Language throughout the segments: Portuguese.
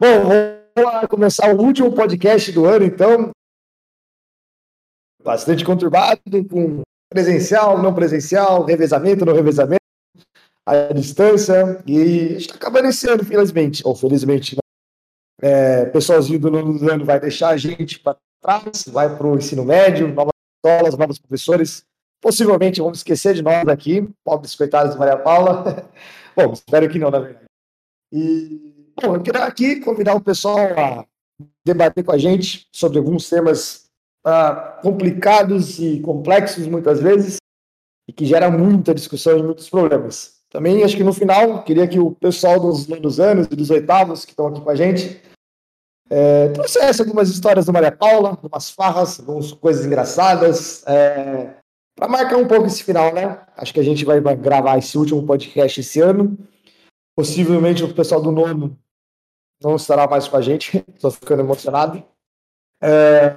Bom, vamos começar o último podcast do ano, então. Bastante conturbado, com presencial, não presencial, revezamento, não revezamento, a distância. E está acabando esse ano, felizmente. Ou felizmente, né? É, pessoalzinho do nono ano vai deixar a gente para trás, vai para o ensino médio, novas escolas, novos professores. Possivelmente vamos esquecer de nós aqui, pobres coitados de Maria Paula. Bom, espero que não, na verdade. E, bom, eu queria aqui convidar o pessoal a debater com a gente sobre alguns temas uh, complicados e complexos, muitas vezes, e que geram muita discussão e muitos problemas. Também, acho que no final, queria que o pessoal dos nonos anos e dos oitavos que estão aqui com a gente é, trouxesse algumas histórias do Maria Paula, algumas farras, algumas coisas engraçadas, é, para marcar um pouco esse final, né? Acho que a gente vai gravar esse último podcast esse ano. Possivelmente o pessoal do nono não estará mais com a gente, estou ficando emocionado. É,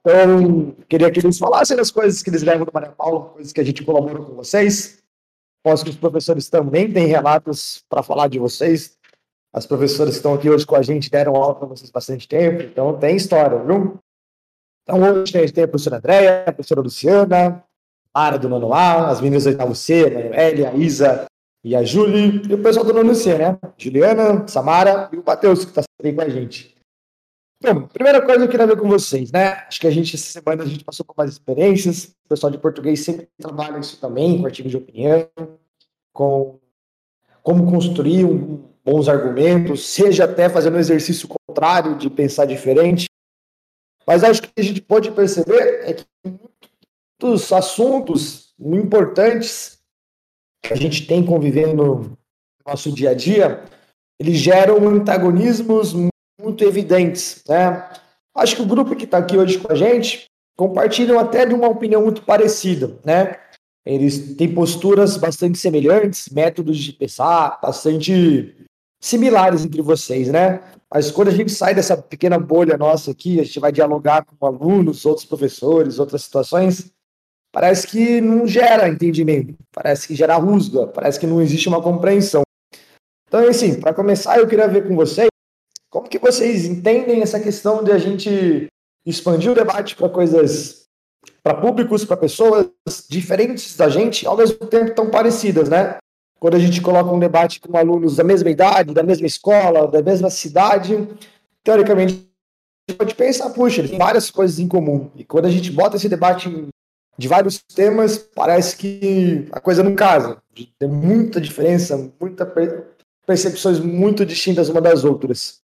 então, queria que eles falassem das coisas que eles levam do Maria Paula, coisas que a gente colabora com vocês. Posso que os professores também têm relatos para falar de vocês, as professoras que estão aqui hoje com a gente deram aula para vocês bastante tempo, então tem história, viu? Então hoje a gente tem a professora Andréia, a professora Luciana, a Lara do A, as meninas do oitavo C, a Manuela, a Isa e a Júlia, e o pessoal do nono C, né? Juliana, Samara e o Matheus, que está sempre com a gente. Bom, primeira coisa que eu queria ver com vocês, né? Acho que a gente, essa semana, a gente passou por mais experiências. O pessoal de português sempre trabalha isso também, com artigo de opinião, com como construir um, bons argumentos, seja até fazendo um exercício contrário de pensar diferente. Mas acho que a gente pode perceber é que muitos assuntos importantes que a gente tem convivendo no nosso dia a dia, eles geram antagonismos muito evidentes, né? Acho que o grupo que está aqui hoje com a gente compartilham até de uma opinião muito parecida, né? Eles têm posturas bastante semelhantes, métodos de pensar bastante similares entre vocês, né? Mas quando a gente sai dessa pequena bolha nossa aqui, a gente vai dialogar com alunos, outros professores, outras situações, parece que não gera entendimento, parece que gera rusga, parece que não existe uma compreensão. Então, assim, para começar, eu queria ver com vocês como que vocês entendem essa questão de a gente expandir o debate para coisas, para públicos, para pessoas diferentes da gente, ao mesmo tempo tão parecidas, né? quando a gente coloca um debate com alunos da mesma idade, da mesma escola, da mesma cidade, teoricamente, a gente pode pensar, puxa, tem várias coisas em comum. E quando a gente bota esse debate de vários temas, parece que a coisa não casa. Tem muita diferença, muitas percepções muito distintas uma das outras.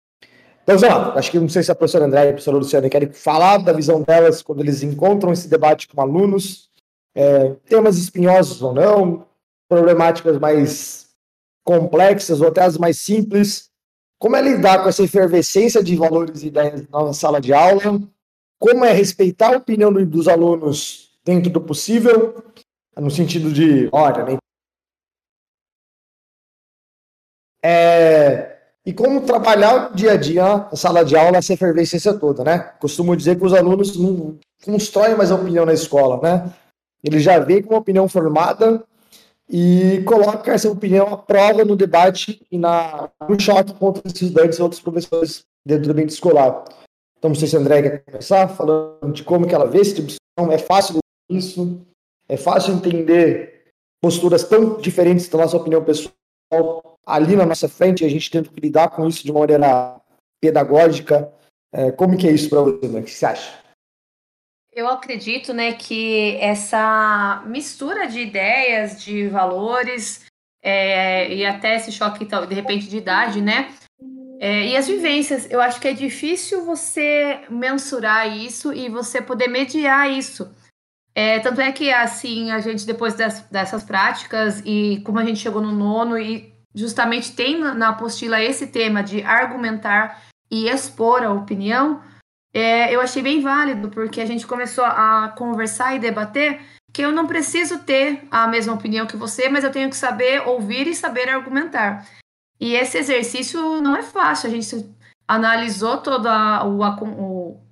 Então, vamos lá. Acho que não sei se a professora André e a professora Luciana querem falar da visão delas quando eles encontram esse debate com alunos, é, temas espinhosos ou não, problemáticas mais complexas ou até as mais simples. Como é lidar com essa efervescência de valores e ideias na sala de aula? Como é respeitar a opinião dos alunos dentro do possível, no sentido de, olha, nem é, e como trabalhar dia a dia na sala de aula essa efervescência toda, né? Costumo dizer que os alunos não constroem mais a opinião na escola, né? Eles já vêm com uma opinião formada e coloca essa opinião à prova no debate e na, no choque contra os estudantes e outros professores dentro do ambiente escolar. Então, não sei se a André quer começar falando de como que ela vê esse tipo de discussão. É fácil isso, é fácil entender posturas tão diferentes da nossa opinião pessoal ali na nossa frente a gente tendo que lidar com isso de uma maneira pedagógica. É, como que é isso para você, né? O que você acha? Eu acredito, né, que essa mistura de ideias, de valores, é, e até esse choque, de repente, de idade, né? É, e as vivências, eu acho que é difícil você mensurar isso e você poder mediar isso. É, tanto é que, assim, a gente, depois das, dessas práticas, e como a gente chegou no nono, e justamente tem na apostila esse tema de argumentar e expor a opinião, é, eu achei bem válido, porque a gente começou a conversar e debater que eu não preciso ter a mesma opinião que você, mas eu tenho que saber ouvir e saber argumentar. E esse exercício não é fácil, a gente analisou toda a,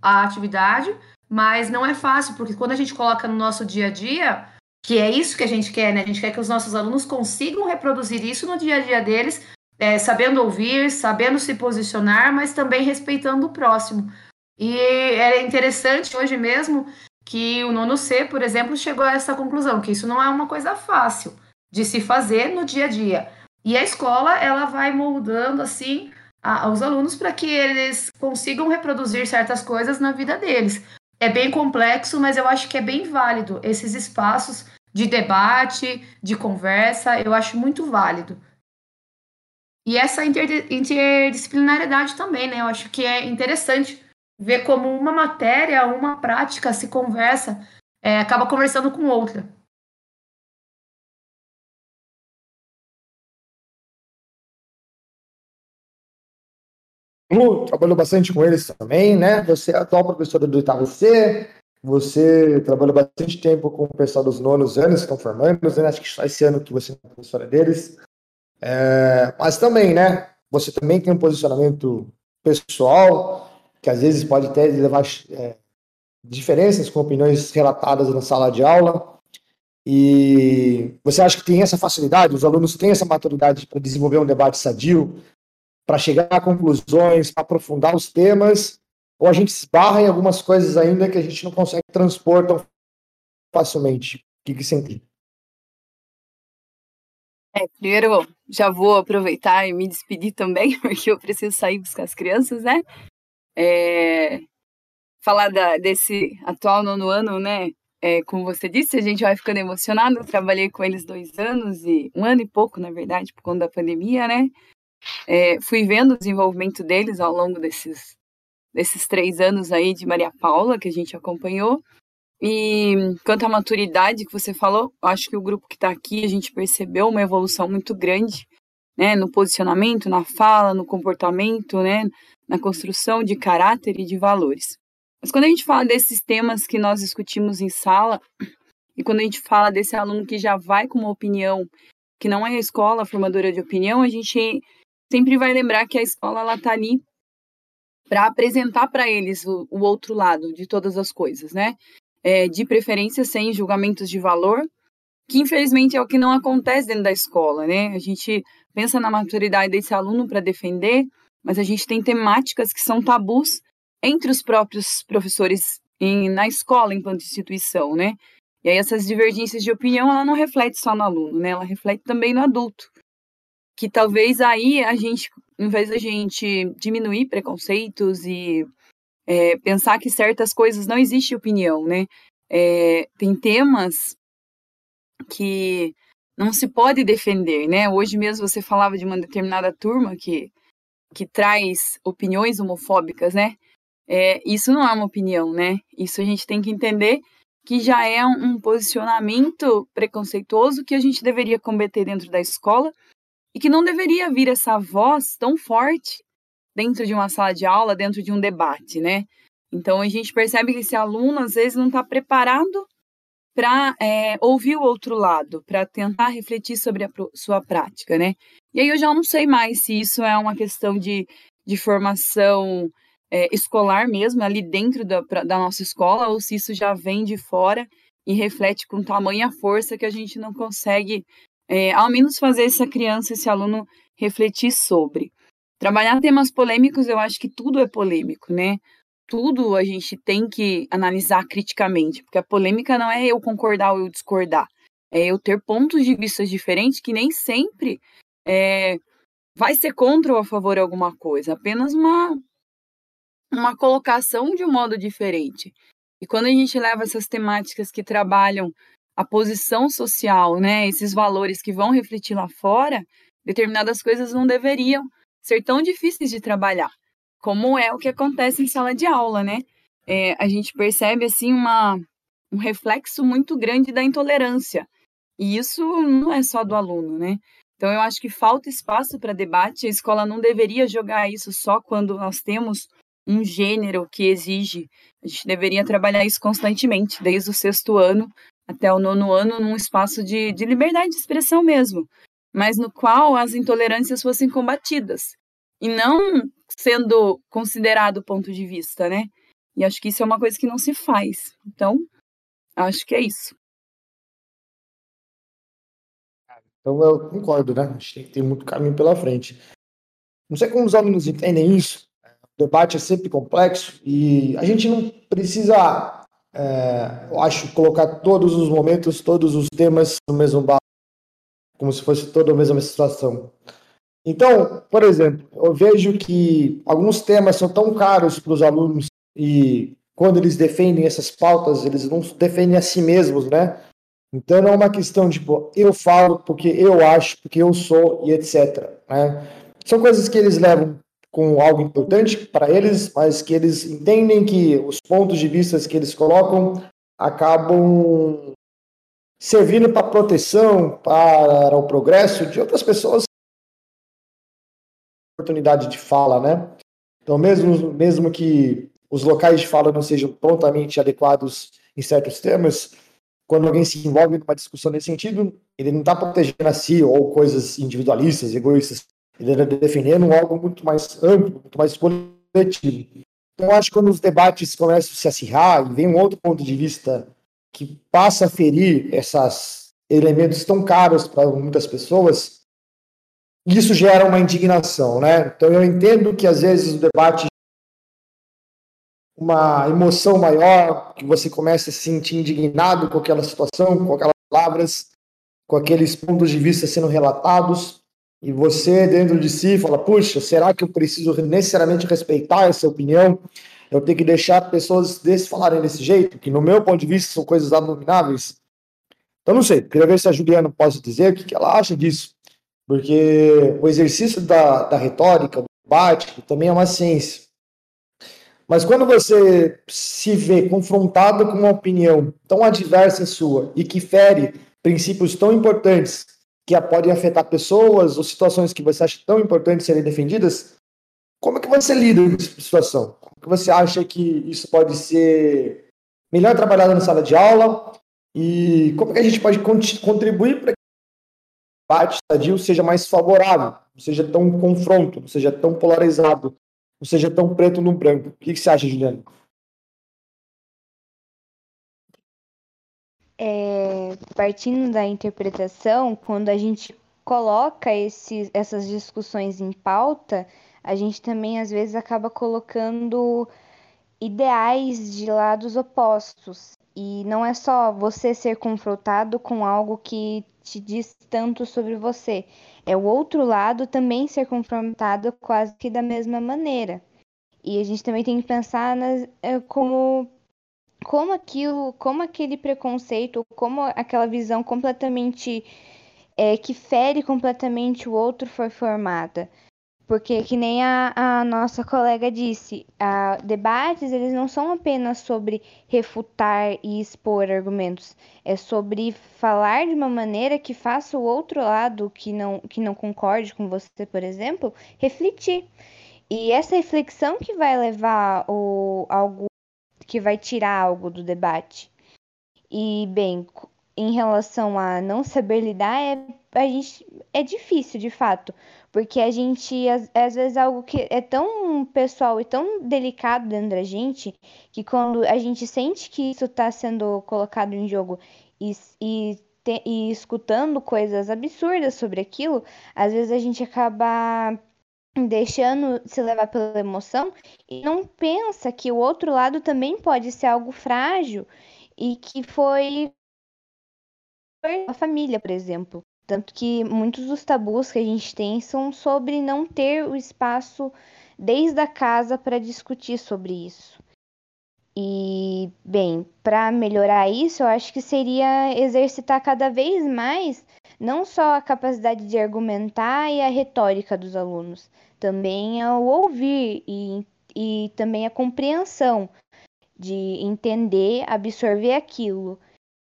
a atividade, mas não é fácil, porque quando a gente coloca no nosso dia a dia, que é isso que a gente quer, né? A gente quer que os nossos alunos consigam reproduzir isso no dia a dia deles, é, sabendo ouvir, sabendo se posicionar, mas também respeitando o próximo. E é interessante hoje mesmo que o nono C, por exemplo, chegou a essa conclusão, que isso não é uma coisa fácil de se fazer no dia a dia. E a escola, ela vai moldando, assim, a, aos alunos para que eles consigam reproduzir certas coisas na vida deles. É bem complexo, mas eu acho que é bem válido esses espaços de debate, de conversa, eu acho muito válido. E essa interdisciplinariedade também, né? Eu acho que é interessante ver como uma matéria, uma prática se conversa, é, acaba conversando com outra. Lu trabalhou bastante com eles também, né? Você é atual professora do oitavo C, você trabalhou bastante tempo com o pessoal dos nonos anos estão formando, né? acho que só esse ano que você é professora deles. É, mas também, né? Você também tem um posicionamento pessoal que às vezes pode até levar é, diferenças com opiniões relatadas na sala de aula. E você acha que tem essa facilidade? Os alunos têm essa maturidade para desenvolver um debate sadio, para chegar a conclusões, aprofundar os temas? Ou a gente esbarra em algumas coisas ainda que a gente não consegue transpor tão facilmente? O que, que você entende? É, primeiro, já vou aproveitar e me despedir também, porque eu preciso sair buscar as crianças, né? É, falar da, desse atual nono ano, né? É, como você disse, a gente vai ficando emocionado. Eu trabalhei com eles dois anos e um ano e pouco, na verdade, por conta da pandemia, né? É, fui vendo o desenvolvimento deles ao longo desses, desses três anos aí de Maria Paula, que a gente acompanhou. E quanto à maturidade que você falou, acho que o grupo que está aqui, a gente percebeu uma evolução muito grande, né, no posicionamento, na fala, no comportamento, né, na construção de caráter e de valores. Mas quando a gente fala desses temas que nós discutimos em sala, e quando a gente fala desse aluno que já vai com uma opinião, que não é a escola formadora de opinião, a gente sempre vai lembrar que a escola ela tá ali para apresentar para eles o, o, outro lado de todas as coisas, né? É, de preferência sem julgamentos de valor, que infelizmente é o que não acontece dentro da escola, né? A gente pensa na maturidade desse aluno para defender, mas a gente tem temáticas que são tabus entre os próprios professores em, na escola enquanto instituição, né? E aí essas divergências de opinião, ela não reflete só no aluno, né? Ela reflete também no adulto que talvez aí a gente, em vez da gente diminuir preconceitos e é, pensar que certas coisas não existe opinião, né? É, tem temas que não se pode defender, né? Hoje mesmo você falava de uma determinada turma que, que traz opiniões homofóbicas, né? É, isso não é uma opinião, né? Isso a gente tem que entender que já é um, um posicionamento preconceituoso que a gente deveria combater dentro da escola e que não deveria vir essa voz tão forte dentro de uma sala de aula, dentro de um debate, né? Então a gente percebe que esse aluno às vezes não está preparado para é, ouvir o outro lado, para tentar refletir sobre a sua prática, né? E aí eu já não sei mais se isso é uma questão de, de formação é, escolar mesmo, ali dentro da, pra, da nossa escola, ou se isso já vem de fora e reflete com tamanha força que a gente não consegue é, ao menos fazer essa criança, esse aluno refletir sobre. Trabalhar temas polêmicos, eu acho que tudo é polêmico, né? Tudo a gente tem que analisar criticamente, porque a polêmica não é eu concordar ou eu discordar, é eu ter pontos de vista diferentes que nem sempre é, vai ser contra ou a favor de alguma coisa, apenas uma, uma colocação de um modo diferente. E quando a gente leva essas temáticas que trabalham a posição social, né, esses valores que vão refletir lá fora, determinadas coisas não deveriam ser tão difíceis de trabalhar, como é o que acontece em sala de aula, né? É, a gente percebe assim uma, um reflexo muito grande da intolerância. E isso não é só do aluno, né? Então eu acho que falta espaço para debate. A escola não deveria jogar isso só quando nós temos um gênero que exige. A gente deveria trabalhar isso constantemente, desde o sexto ano, até o nono ano num espaço de, de liberdade de expressão mesmo, mas no qual as intolerâncias fossem combatidas e não sendo considerado ponto de vista, né? E acho que isso é uma coisa que não se faz. Então, acho que é isso. Então eu concordo, né? A gente tem que ter muito caminho pela frente. Não sei como os alunos entendem isso. O debate é sempre complexo e a gente não precisa, é, eu acho, colocar todos os momentos, todos os temas no mesmo barco, como se fosse toda a mesma situação. Então, por exemplo, eu vejo que alguns temas são tão caros para os alunos e quando eles defendem essas pautas, eles não defendem a si mesmos, né? Então não é uma questão de, tipo, eu falo porque eu acho, porque eu sou e etc. Né? São coisas que eles levam com algo importante para eles, mas que eles entendem que os pontos de vista que eles colocam acabam servindo para proteção, para o progresso de outras pessoas. Oportunidade de fala, né? Então, mesmo, mesmo que os locais de fala não sejam prontamente adequados em certos temas, quando alguém se envolve numa discussão nesse sentido, ele não está protegendo a si ou coisas individualistas, egoístas. Ele está defendendo algo muito mais amplo, muito mais coletivo. Então, acho que quando os debates começam a se acirrar e vem um outro ponto de vista que passa a ferir esses elementos tão caros para muitas pessoas, isso gera uma indignação, né? Então, eu entendo que às vezes o debate uma emoção maior, que você começa a se sentir indignado com aquela situação, com aquelas palavras, com aqueles pontos de vista sendo relatados, e você dentro de si fala: puxa, será que eu preciso necessariamente respeitar essa opinião? Eu tenho que deixar pessoas desses falarem desse jeito, que no meu ponto de vista são coisas abomináveis. Então, não sei, queria ver se a Juliana pode dizer o que ela acha disso, porque o exercício da, da retórica, do debate, também é uma ciência. Mas quando você se vê confrontado com uma opinião tão adversa sua e que fere princípios tão importantes que podem afetar pessoas ou situações que você acha tão importantes serem defendidas, como é que você lida com essa situação? Como é que você acha que isso pode ser melhor trabalhado na sala de aula? E como é que a gente pode contribuir para que o debate sadio seja mais favorável, não seja tão confronto, não seja tão polarizado, não seja tão preto no branco. O que, você acha, Juliana? Partindo da interpretação, quando a gente coloca esses, essas discussões em pauta, a gente também às vezes acaba colocando ideais de lados opostos. E não é só você ser confrontado com algo que te diz tanto sobre você, é o outro lado também ser confrontado quase que da mesma maneira. E a gente também tem que pensar nas, é, como como aquilo, como aquele preconceito, como aquela visão completamente é, que fere completamente o outro foi formada. Porque, que nem a, a nossa colega disse, a, debates eles não são apenas sobre refutar e expor argumentos, é sobre falar de uma maneira que faça o outro lado que não, que não concorde com você, por exemplo, refletir. E essa reflexão que vai levar o, algo, que vai tirar algo do debate. E, bem, em relação a não saber lidar, é, a gente, é difícil, de fato, porque a gente, às, às vezes, é algo que é tão pessoal e tão delicado dentro da gente, que quando a gente sente que isso está sendo colocado em jogo e, e, e escutando coisas absurdas sobre aquilo, às vezes a gente acaba deixando se levar pela emoção e não pensa que o outro lado também pode ser algo frágil e que foi a família, por exemplo. Tanto que muitos dos tabus que a gente tem são sobre não ter o espaço desde a casa para discutir sobre isso. E, bem, para melhorar isso, eu acho que seria exercitar cada vez mais não só a capacidade de argumentar e a retórica dos alunos, também ao ouvir e, e também a compreensão de entender, absorver aquilo.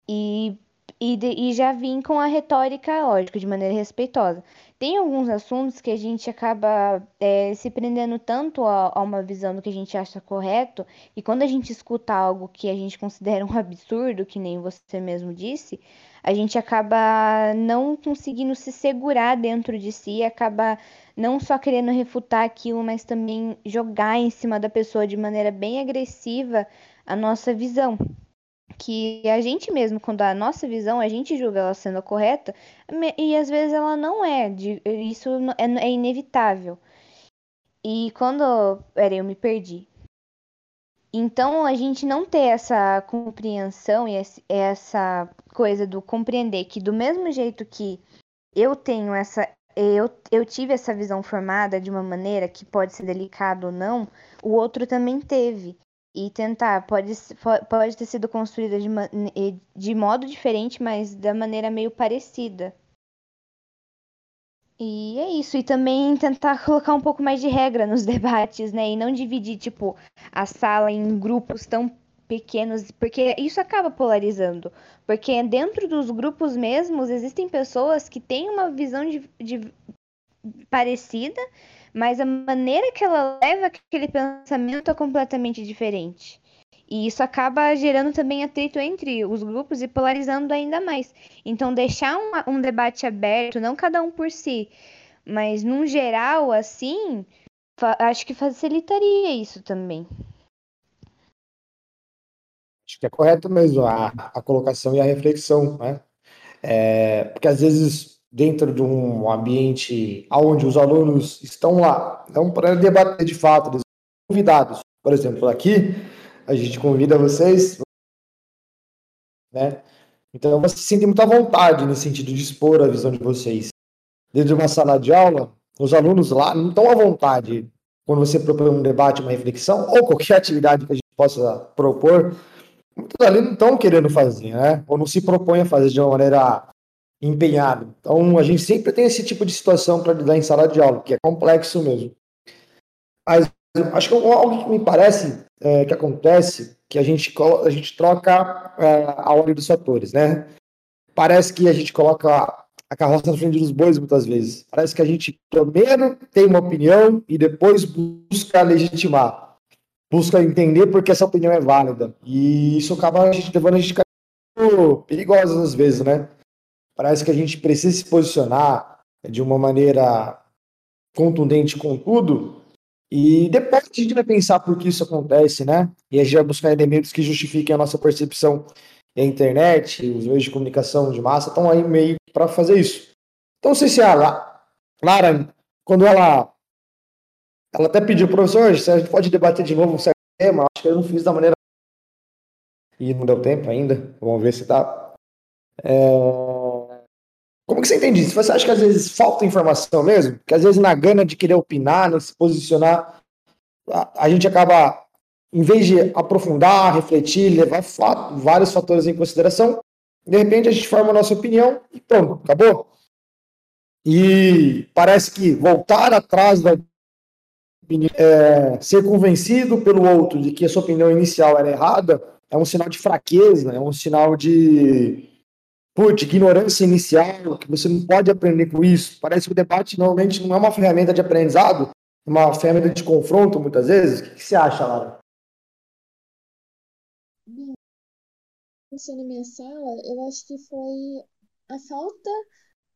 E e, de, e já vim com a retórica, lógico, de maneira respeitosa. Tem alguns assuntos que a gente acaba é, se prendendo tanto a, a, uma visão do que a gente acha correto, e quando a gente escuta algo que a gente considera um absurdo, que nem você mesmo disse, a gente acaba não conseguindo se segurar dentro de si, acaba não só querendo refutar aquilo, mas também jogar em cima da pessoa de maneira bem agressiva a nossa visão. Que a gente mesmo, quando a nossa visão, a gente julga ela sendo correta, e às vezes ela não é. Isso é, é inevitável. E quando. Eu me perdi. Então, a gente não ter essa compreensão e essa coisa do compreender que, do mesmo jeito que eu tenho essa. Eu, eu tive essa visão formada de uma maneira que pode ser delicada ou não, o outro também teve. E tentar, pode, pode ter sido construída de, de modo diferente, mas da maneira meio parecida. E é isso. E também tentar colocar um pouco mais de regra nos debates, né? E não dividir, tipo, a sala em grupos tão pequenos, porque isso acaba polarizando. Porque dentro dos grupos mesmos existem pessoas que têm uma visão de, de parecida, mas a maneira que ela leva aquele pensamento é completamente diferente. E isso acaba gerando também atrito entre os grupos e polarizando ainda mais. Então, deixar um, um debate aberto, não cada um por si, mas num geral, assim, acho que facilitaria isso também. Acho que é correto mesmo a, a colocação e a reflexão, né? É, porque às vezes, dentro de um ambiente onde os alunos estão lá, não para debater de fato, eles são convidados. Por exemplo, aqui, a gente convida vocês, né? Então você se sente muita vontade no sentido de expor a visão de vocês. Dentro de uma sala de aula, os alunos lá não estão à vontade quando você propõe um debate, uma reflexão, ou qualquer atividade que a gente possa propor, muitos ali não estão querendo fazer, né? Ou não se propõem a fazer de uma maneira empenhada. Então, a gente sempre tem esse tipo de situação para lidar em sala de aula, que é complexo mesmo. Mas acho que algo que me parece é, que acontece que a gente, a gente troca é, a ordem dos fatores, né? Parece que a gente coloca a carroça na frente dos bois muitas vezes. Parece que a gente primeiro tem uma opinião e depois busca legitimar. Busca entender porque essa opinião é válida. E isso acaba a gente, levando a gente perigosas às vezes, né? Parece que a gente precisa se posicionar de uma maneira contundente com tudo, e depois a gente vai pensar por que isso acontece, né? E a gente vai buscar elementos que justifiquem a nossa percepção. E a internet, os meios de comunicação de massa estão aí meio para fazer isso. Então, não sei se a Lara, quando ela ela até pediu, professor, se a gente pode debater de novo um certo tema, acho que eu não fiz da maneira e não deu tempo ainda. Vamos ver se tá. É... Como que você entende isso? Você acha que às vezes falta informação mesmo? Que às vezes na gana de querer opinar, não se posicionar, a, a gente acaba, em vez de aprofundar, refletir, levar fato, vários fatores em consideração, de repente a gente forma a nossa opinião e pronto, acabou. E parece que voltar atrás da opinião, é, ser convencido pelo outro de que a sua opinião inicial era errada, é um sinal de fraqueza, é um sinal de putz, ignorância inicial, que você não pode aprender com isso. Parece que o debate normalmente não é uma ferramenta de aprendizado, é uma ferramenta de confronto, muitas vezes. O que, você acha, Lara? Bem, na minha sala, eu acho que foi a falta,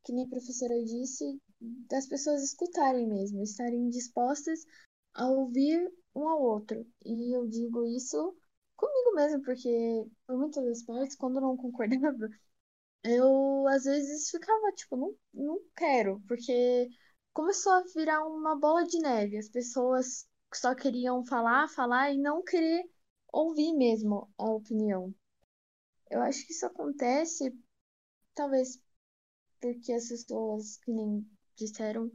que nem a professora disse, das pessoas escutarem mesmo, estarem dispostas a ouvir um ao outro. E eu digo isso comigo mesmo, porque por muitas das partes, quando não concordava, eu às vezes ficava tipo, não, não quero, porque começou a virar uma bola de neve. As pessoas só queriam falar, falar e não querer ouvir mesmo a opinião. Eu acho que isso acontece, talvez porque as pessoas, que nem disseram,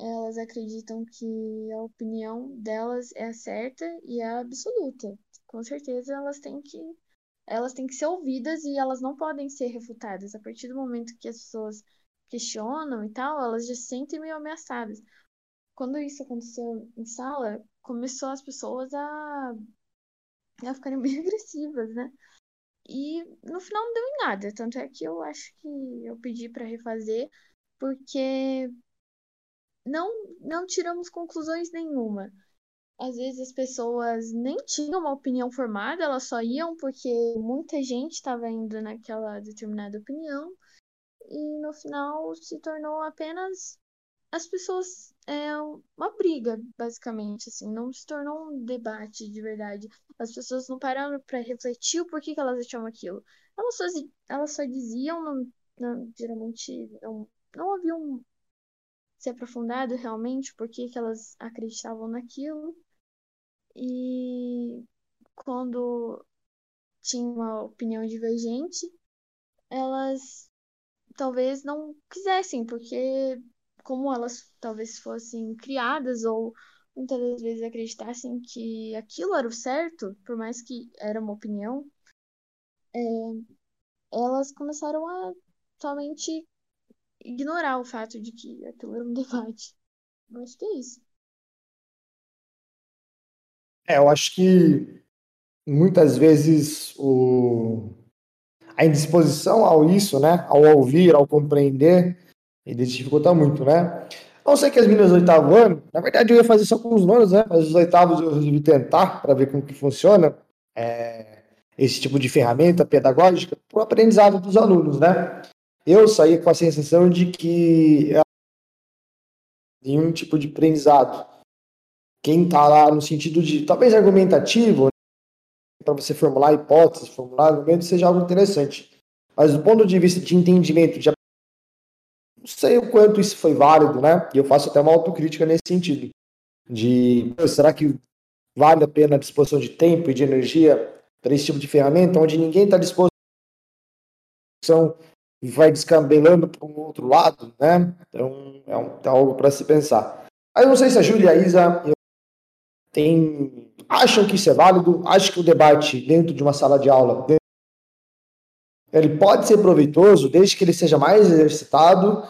elas acreditam que a opinião delas é a certa e é a absoluta. Com certeza elas têm que elas têm que ser ouvidas e elas não podem ser refutadas. A partir do momento que as pessoas questionam e tal, elas já se sentem meio ameaçadas. Quando isso aconteceu em sala, começou as pessoas a, a ficarem bem agressivas, né? E no final não deu em nada. Tanto é que eu acho que eu pedi para refazer, porque não, não tiramos conclusões nenhuma às vezes as pessoas nem tinham uma opinião formada, elas só iam porque muita gente estava indo naquela determinada opinião, e no final se tornou apenas as pessoas é uma briga, basicamente, assim, não se tornou um debate de verdade. As pessoas não pararam para refletir o porquê que elas achavam aquilo. Elas só, elas só diziam, não, não, geralmente não, não haviam se aprofundado realmente porquê que elas acreditavam naquilo. E quando tinha uma opinião divergente, elas talvez não quisessem, porque como elas talvez fossem criadas ou muitas das vezes acreditassem que aquilo era o certo, por mais que era uma opinião, é, elas começaram a somente ignorar o fato de que aquilo era um debate. Eu acho que é isso. É, eu acho que muitas vezes o... a indisposição ao isso, né, ao ouvir, ao compreender, ele dificulta muito, né? Não sei que as meninas do oitavo ano, na verdade eu ia fazer só com os nonos, né? Mas os oitavos eu resolvi tentar para ver como que funciona é, esse tipo de ferramenta pedagógica para o aprendizado dos alunos, né? Eu saí com a sensação de que nenhum tipo de aprendizado. Quem está lá no sentido de talvez argumentativo, para você formular hipóteses, formular argumentos, seja algo interessante. Mas do ponto de vista de entendimento, de não sei o quanto isso foi válido, né? E eu faço até uma autocrítica nesse sentido. De será que vale a pena a disposição de tempo e de energia para esse tipo de ferramenta, onde ninguém está disposto e vai descambelando para um outro lado, né? Então é, um, é algo para se pensar. Aí não sei se a Júlia e a Isa tem, acham que isso é válido, acham que o debate dentro de uma sala de aula ele pode ser proveitoso desde que ele seja mais exercitado,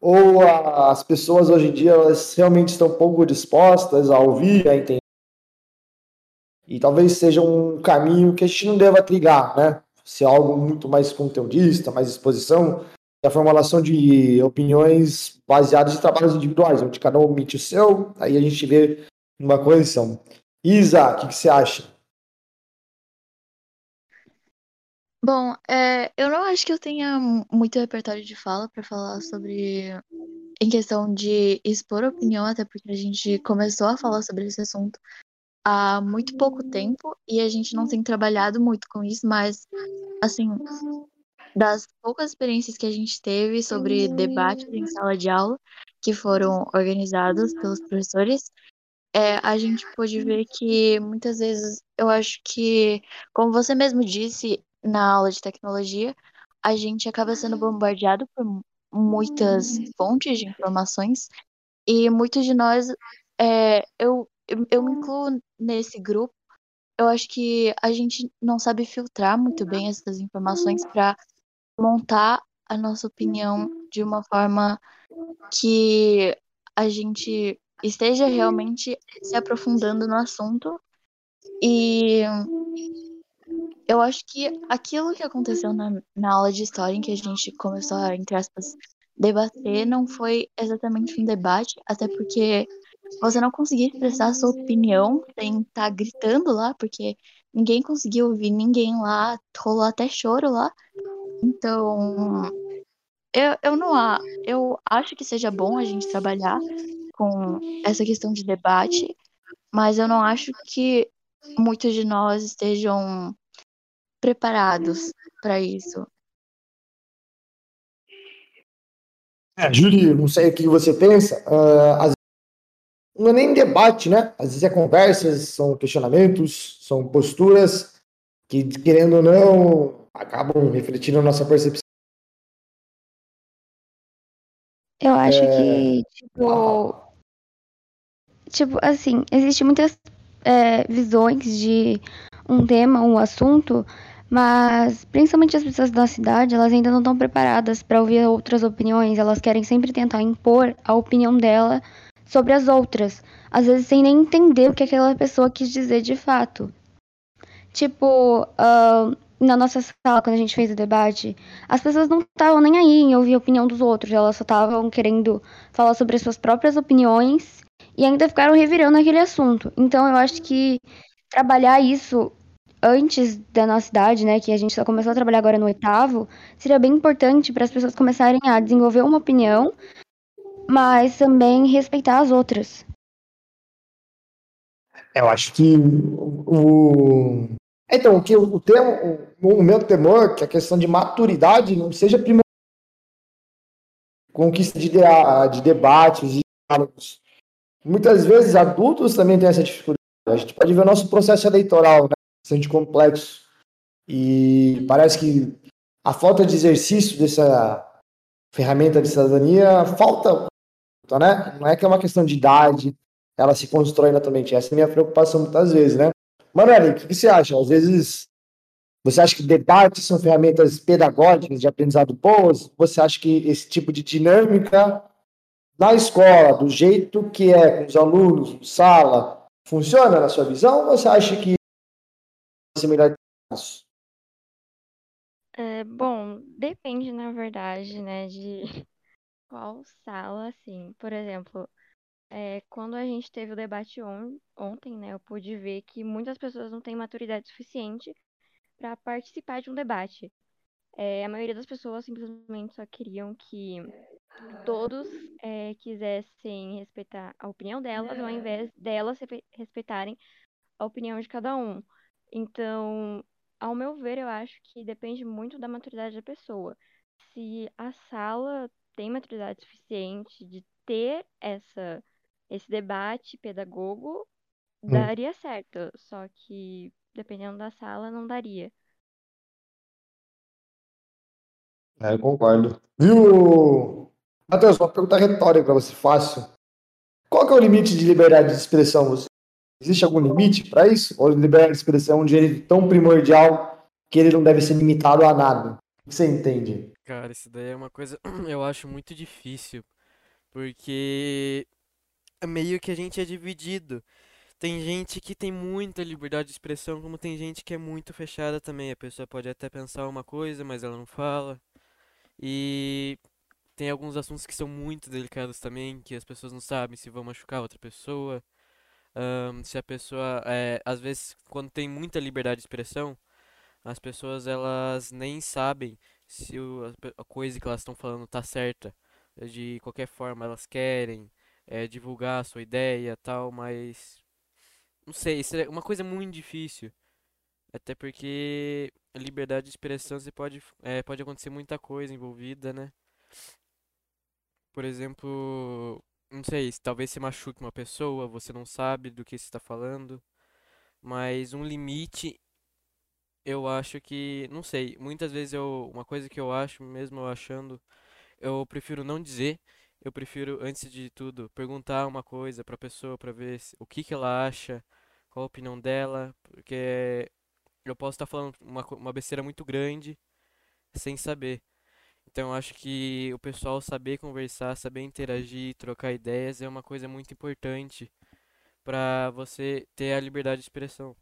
ou as pessoas hoje em dia elas realmente estão pouco dispostas a ouvir, a entender. E talvez seja um caminho que a gente não deva trilhar, né? Ser algo muito mais conteudista, mais exposição, a formulação de opiniões baseadas em trabalhos individuais, onde cada um omite o seu, aí a gente vê uma coleção. Isa, o que, que você acha? Bom, é, eu não acho que eu tenha muito repertório de fala para falar sobre em questão de expor opinião, até porque a gente começou a falar sobre esse assunto há muito pouco tempo e a gente não tem trabalhado muito com isso, mas assim, das poucas experiências que a gente teve sobre debates em sala de aula que foram organizados pelos professores, é, a gente pôde ver que muitas vezes eu acho que, como você mesmo disse, na aula de tecnologia, a gente acaba sendo bombardeado por muitas fontes de informações e muitos de nós, é, eu, eu, me incluo nesse grupo, eu acho que a gente não sabe filtrar muito bem essas informações para montar a nossa opinião de uma forma que a gente esteja realmente se aprofundando no assunto e eu acho que aquilo que aconteceu na, na aula de história, em que a gente começou a, entre aspas, debater, não foi exatamente um debate, até porque você não conseguia expressar a sua opinião sem estar tá gritando lá, porque ninguém conseguia ouvir ninguém lá, rolou até choro lá. Então, eu, eu não eu acho que seja bom a gente trabalhar com essa questão de debate, mas eu não acho que muitos de nós estejam preparados para isso. É, Júlio, não sei o que você pensa. Uh, não é nem debate, né? Às vezes é conversas, são questionamentos, são posturas que, querendo ou não, acabam refletindo a nossa percepção. Eu acho é... que, tipo, tipo, assim, existem muitas é, visões de um tema, um assunto, mas, principalmente as pessoas da cidade, elas ainda não estão preparadas para ouvir outras opiniões. Elas querem sempre tentar impor a opinião dela sobre as outras, às vezes sem nem entender o que aquela pessoa quis dizer de fato. Tipo, uh, na nossa sala, quando a gente fez o debate, as pessoas não estavam nem aí em ouvir a opinião dos outros, elas só estavam querendo falar sobre as suas próprias opiniões e ainda ficaram revirando aquele assunto. Então, eu acho que trabalhar isso antes da nossa idade, né, que a gente só começou a trabalhar agora no oitavo, seria bem importante para as pessoas começarem a desenvolver uma opinião mas também respeitar as outras. Eu acho que o. Então, o que o, tema, o, o meu temor, que a questão de maturidade não seja primeiro conquista de, de debates e diálogos. Muitas vezes adultos também têm essa dificuldade. A gente pode ver o nosso processo eleitoral, né? Bastante complexo. E parece que a falta de exercício dessa ferramenta de cidadania falta, né? Não é que é uma questão de idade, ela se constrói naturalmente. Essa é a minha preocupação muitas vezes, né? Manuel, o que você acha? Às vezes, você acha que debates são ferramentas pedagógicas de aprendizado boas? Você acha que esse tipo de dinâmica na escola, do jeito que é com os alunos, sala, funciona na sua visão? Ou você acha que ser melhor é, bom, depende, na verdade, né, de qual sala, assim. Por exemplo, é, quando a gente teve o debate on ontem, né, eu pude ver que muitas pessoas não têm maturidade suficiente para participar de um debate. É, a maioria das pessoas simplesmente só queriam que todos é, quisessem respeitar a opinião delas, ao invés delas respeitarem a opinião de cada um. Então, ao meu ver, eu acho que depende muito da maturidade da pessoa. Se a sala tem maturidade suficiente de ter essa esse debate pedagogo hum. daria certo, só que dependendo da sala não daria. É, eu concordo. Viu, Matheus, uma pergunta retórica para você, fácil. Qual que é o limite de liberdade de expressão? Você... Existe algum limite para isso? Ou liberdade de expressão é um direito tão primordial que ele não deve ser limitado a nada? O que você entende? Cara, isso daí é uma coisa eu acho muito difícil, porque meio que a gente é dividido. Tem gente que tem muita liberdade de expressão, como tem gente que é muito fechada também. A pessoa pode até pensar uma coisa, mas ela não fala. E tem alguns assuntos que são muito delicados também, que as pessoas não sabem se vão machucar outra pessoa. Um, se a pessoa, é, às vezes, quando tem muita liberdade de expressão, as pessoas elas nem sabem se o, a coisa que elas estão falando tá certa. De qualquer forma, elas querem é, divulgar a sua ideia tal, mas não sei, isso é uma coisa muito difícil. Até porque liberdade de expressão você pode, é, pode acontecer muita coisa envolvida, né? Por exemplo, não sei, talvez você machuque uma pessoa, você não sabe do que você está falando, mas um limite eu acho que, não sei, muitas vezes eu, uma coisa que eu acho, mesmo eu achando, eu prefiro não dizer eu prefiro, antes de tudo, perguntar uma coisa para a pessoa para ver o que, que ela acha, qual a opinião dela, porque eu posso estar falando uma, uma besteira muito grande sem saber. Então eu acho que o pessoal saber conversar, saber interagir, trocar ideias é uma coisa muito importante para você ter a liberdade de expressão.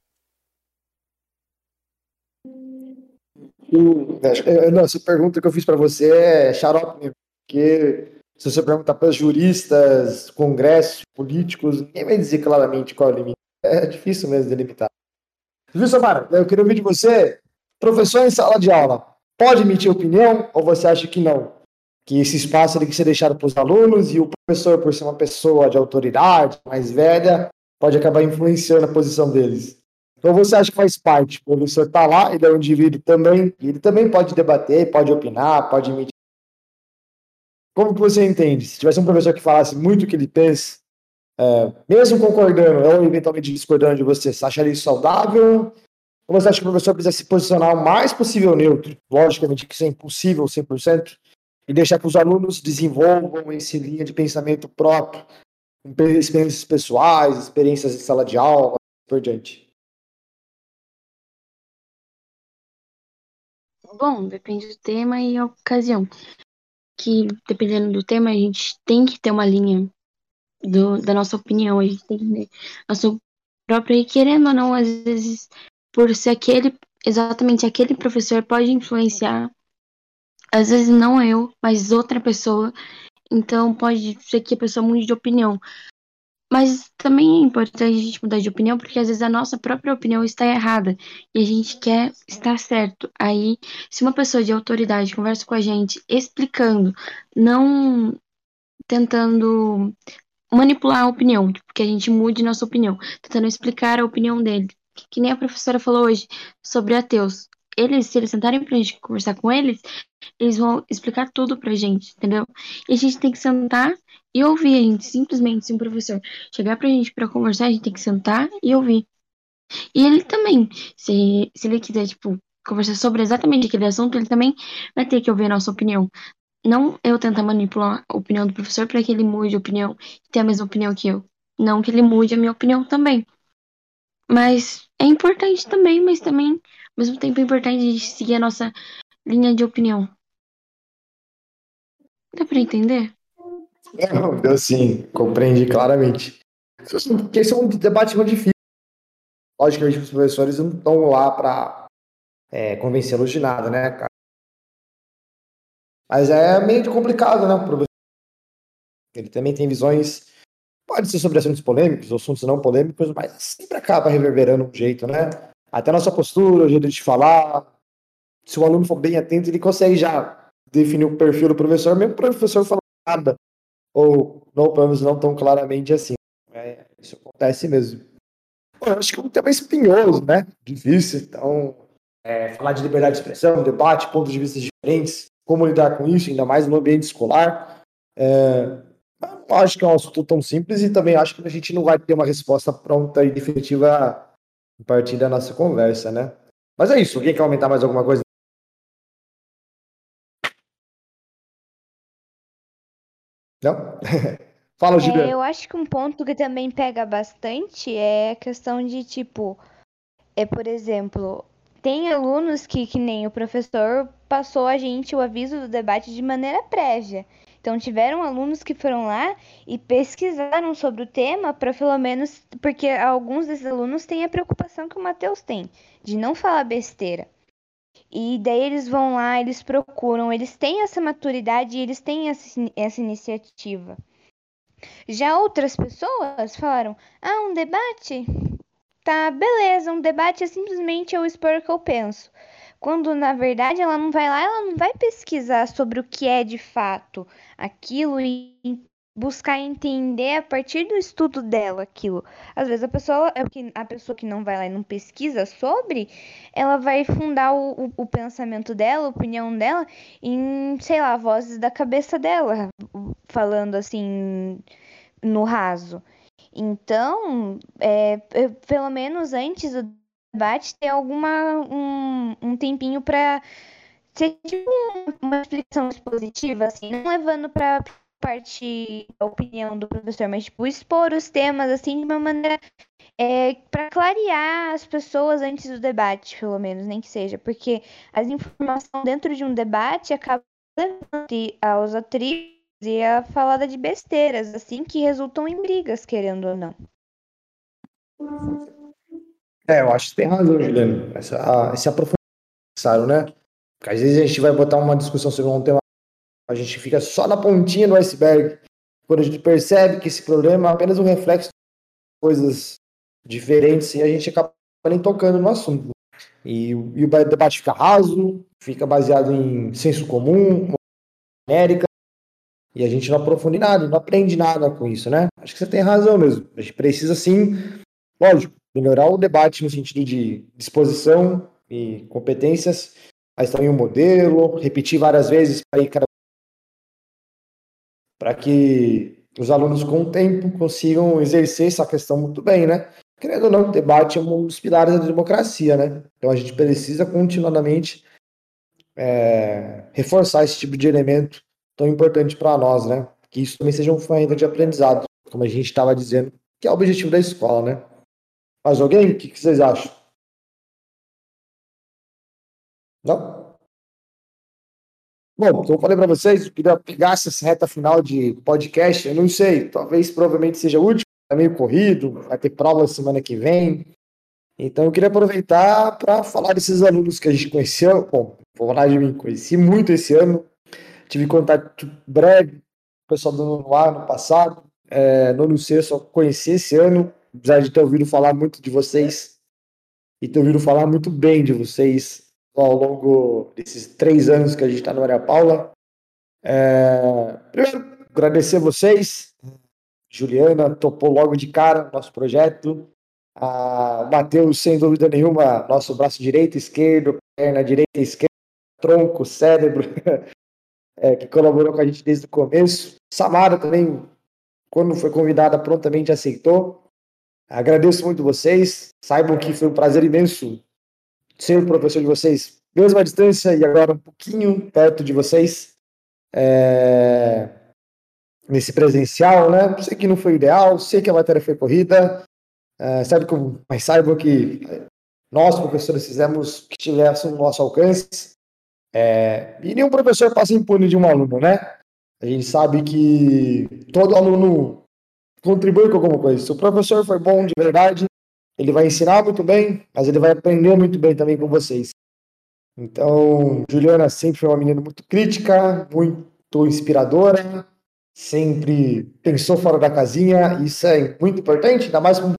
Não, essa pergunta que eu fiz para você é xarope, porque se você perguntar para juristas, congressos, políticos, ninguém vai dizer claramente qual é o limite. É difícil mesmo delimitar. Viu, Samara? Eu queria ouvir de você, professor em sala de aula, pode emitir opinião ou você acha que não? Que esse espaço tem que ser deixado para os alunos e o professor, por ser uma pessoa de autoridade, mais velha, pode acabar influenciando a posição deles. Então você acha que faz parte? O professor está lá, ele é um indivíduo também, e ele também pode debater, pode opinar, pode emitir como que você entende? Se tivesse um professor que falasse muito o que ele pensa, é, mesmo concordando ou eventualmente discordando de você, você acharia isso saudável? Ou você acha que o professor precisa se posicionar o mais possível neutro? Logicamente que isso é impossível 100%, e deixar que os alunos desenvolvam esse linha de pensamento próprio, experiências pessoais, experiências de sala de aula, por diante. Bom, depende do tema e ocasião que, dependendo do tema, a gente tem que ter uma linha do, da nossa opinião, a gente tem que ter nossa própria, e querendo ou não, às vezes, por ser aquele, exatamente aquele professor pode influenciar, às vezes não eu, mas outra pessoa, então pode ser que a pessoa mude de opinião. Mas também é importante a gente mudar de opinião, porque às vezes a nossa própria opinião está errada e a gente quer estar certo. Aí, se uma pessoa de autoridade conversa com a gente explicando, não tentando manipular a opinião, tipo, que a gente mude nossa opinião, tentando explicar a opinião dele. Que nem a professora falou hoje sobre ateus. Eles, se eles sentarem pra gente conversar com eles, eles vão explicar tudo pra gente, entendeu? E a gente tem que sentar e ouvir, a gente simplesmente, se um professor chegar pra gente pra conversar, a gente tem que sentar e ouvir. E ele também, se, se ele quiser, tipo, conversar sobre exatamente aquele assunto, ele também vai ter que ouvir a nossa opinião. Não eu tentar manipular a opinião do professor para que ele mude a opinião e tenha a mesma opinião que eu. Não que ele mude a minha opinião também. Mas é importante também, mas também, ao mesmo tempo, é importante a gente seguir a nossa linha de opinião. Dá para entender? Não, deu sim, compreendi claramente. Porque esse é um debate muito difícil. Logicamente, os professores não estão lá para é, convencê-los de nada, né, cara? Mas é meio complicado, né? O professor. Ele também tem visões. Pode ser sobre assuntos polêmicos, assuntos não polêmicos, mas sempre acaba reverberando um jeito, né? Até nossa postura, o jeito de falar. Se o aluno for bem atento, ele consegue já definir o perfil do professor, mesmo o professor falando nada. Ou, não, pelo menos, não tão claramente assim. É, isso acontece mesmo. eu acho que é um tema espinhoso, né? Difícil. Então, é, falar de liberdade de expressão, debate, pontos de vista diferentes, como lidar com isso, ainda mais no ambiente escolar. É, não acho que é um assunto tão simples e também acho que a gente não vai ter uma resposta pronta e definitiva a partir da nossa conversa, né? Mas é isso. Alguém quer aumentar mais alguma coisa? Não? Fala, Juliana. É, eu acho que um ponto que também pega bastante é a questão de, tipo, é, por exemplo, tem alunos que, que nem o professor, passou a gente o aviso do debate de maneira prévia. Então, tiveram alunos que foram lá e pesquisaram sobre o tema para pelo menos. Porque alguns desses alunos têm a preocupação que o Matheus tem, de não falar besteira. E daí eles vão lá, eles procuram, eles têm essa maturidade e eles têm essa, essa iniciativa. Já outras pessoas falaram: ah, um debate? Tá, beleza, um debate é simplesmente eu expor o que eu penso. Quando na verdade ela não vai lá, ela não vai pesquisar sobre o que é de fato aquilo e buscar entender a partir do estudo dela aquilo. Às vezes a pessoa, é a pessoa que não vai lá e não pesquisa sobre, ela vai fundar o, o, o pensamento dela, a opinião dela, em, sei lá, vozes da cabeça dela, falando assim no raso. Então, é, pelo menos antes do debate, ter alguma um, um tempinho para ser tipo uma explicação expositiva, assim, não levando para parte da opinião do professor, mas tipo expor os temas assim de uma maneira é, para clarear as pessoas antes do debate, pelo menos, nem que seja, porque as informações dentro de um debate acabam levando aos atritos e a falada de besteiras, assim, que resultam em brigas, querendo ou não. É, eu acho que tem razão, Juliano. Essa, esse aprofundamento necessário, né? Porque às vezes a gente vai botar uma discussão sobre um tema, a gente fica só na pontinha do iceberg. Quando a gente percebe que esse problema é apenas um reflexo de coisas diferentes e a gente acaba nem tocando no assunto. E, e o debate fica raso, fica baseado em senso comum, América, e a gente não aprofunde nada, não aprende nada com isso, né? Acho que você tem razão mesmo. A gente precisa, sim, lógico, melhorar o debate no sentido de disposição e competências, mas também o um modelo, repetir várias vezes para ir para que os alunos com o tempo consigam exercer essa questão muito bem, né? Querendo ou não, o debate é um dos pilares da democracia, né? Então a gente precisa continuamente é, reforçar esse tipo de elemento tão importante para nós, né? Que isso também seja uma ferramenta de aprendizado, como a gente estava dizendo, que é o objetivo da escola, né? Mais alguém? O que, que vocês acham? Não? Bom, então eu falei para vocês, eu queria pegar essa reta final de podcast, eu não sei, talvez provavelmente seja útil, é meio corrido, vai ter prova semana que vem. Então eu queria aproveitar para falar desses alunos que a gente conheceu. Bom, vou falar de mim, conheci muito esse ano, tive contato breve com o pessoal do nono A no passado, é, nono C só conheci esse ano, apesar de ter ouvido falar muito de vocês e ter ouvido falar muito bem de vocês ao longo desses três anos que a gente está no Maria Paula. É, primeiro, agradecer vocês. Juliana topou logo de cara nosso projeto. A Matheus, sem dúvida nenhuma, nosso braço direito, esquerdo, perna direita, esquerda, tronco, cérebro, é, que colaborou com a gente desde o começo. Samara também, quando foi convidada, prontamente aceitou. Agradeço muito vocês. Saibam que foi um prazer imenso ser professor de vocês, mesmo à distância e agora um pouquinho perto de vocês. É... Nesse presencial, né? Sei que não foi ideal, sei que a matéria foi corrida, é, sabe como, mas saibam que nós, professores, fizemos que tivesse o nosso alcance. É... E nenhum professor passa impune de um aluno, né? A gente sabe que todo aluno contribui com alguma coisa. Se o professor for bom de verdade, ele vai ensinar muito bem, mas ele vai aprender muito bem também com vocês. Então, Juliana sempre foi uma menina muito crítica, muito inspiradora, sempre pensou fora da casinha, isso é muito importante, ainda mais como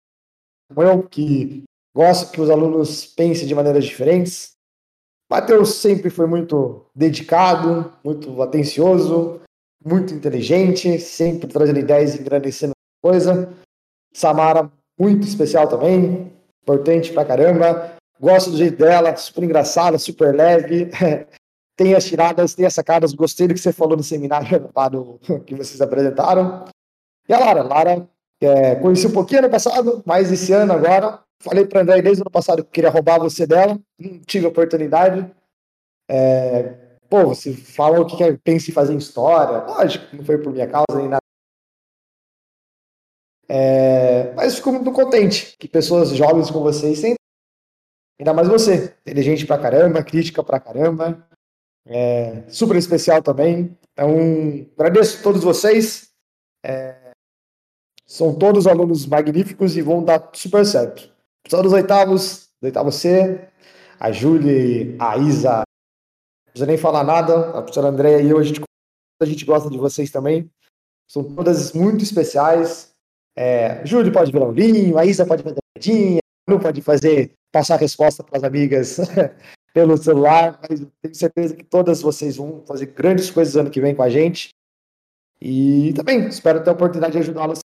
eu, que gosta que os alunos pensem de maneiras diferentes. Matheus sempre foi muito dedicado, muito atencioso, muito inteligente, sempre trazendo ideias e engrandecendo coisa. Samara, muito especial também, importante pra caramba. Gosto do jeito dela, super engraçada, super leve. tem as tiradas, tem as sacadas. Gostei do que você falou no seminário lá do, que vocês apresentaram. E a Lara, Lara, é, conheci um pouquinho ano passado, mas esse ano agora. Falei para André desde o ano passado que queria roubar você dela, não tive oportunidade. É, pô, você falou que quer, pensa em fazer história, lógico, não foi por minha causa nem nada é, mas fico muito contente que pessoas jovens como vocês sempre, ainda mais você, inteligente pra caramba, crítica pra caramba, é, super especial também. Então, agradeço a todos vocês. É, são todos alunos magníficos e vão dar super certo. Pessoal dos oitavos, oitavo C, a Júlia, a Isa, não precisa nem falar nada, a professora Andréia e eu, a gente, a gente gosta de vocês também. São todas muito especiais. É, Júlio pode virar um vinho, a Isa pode fazer piadinha, não pode fazer, passar a resposta para as amigas pelo celular, mas tenho certeza que todas vocês vão fazer grandes coisas ano que vem com a gente. E também espero ter a oportunidade de ajudá-las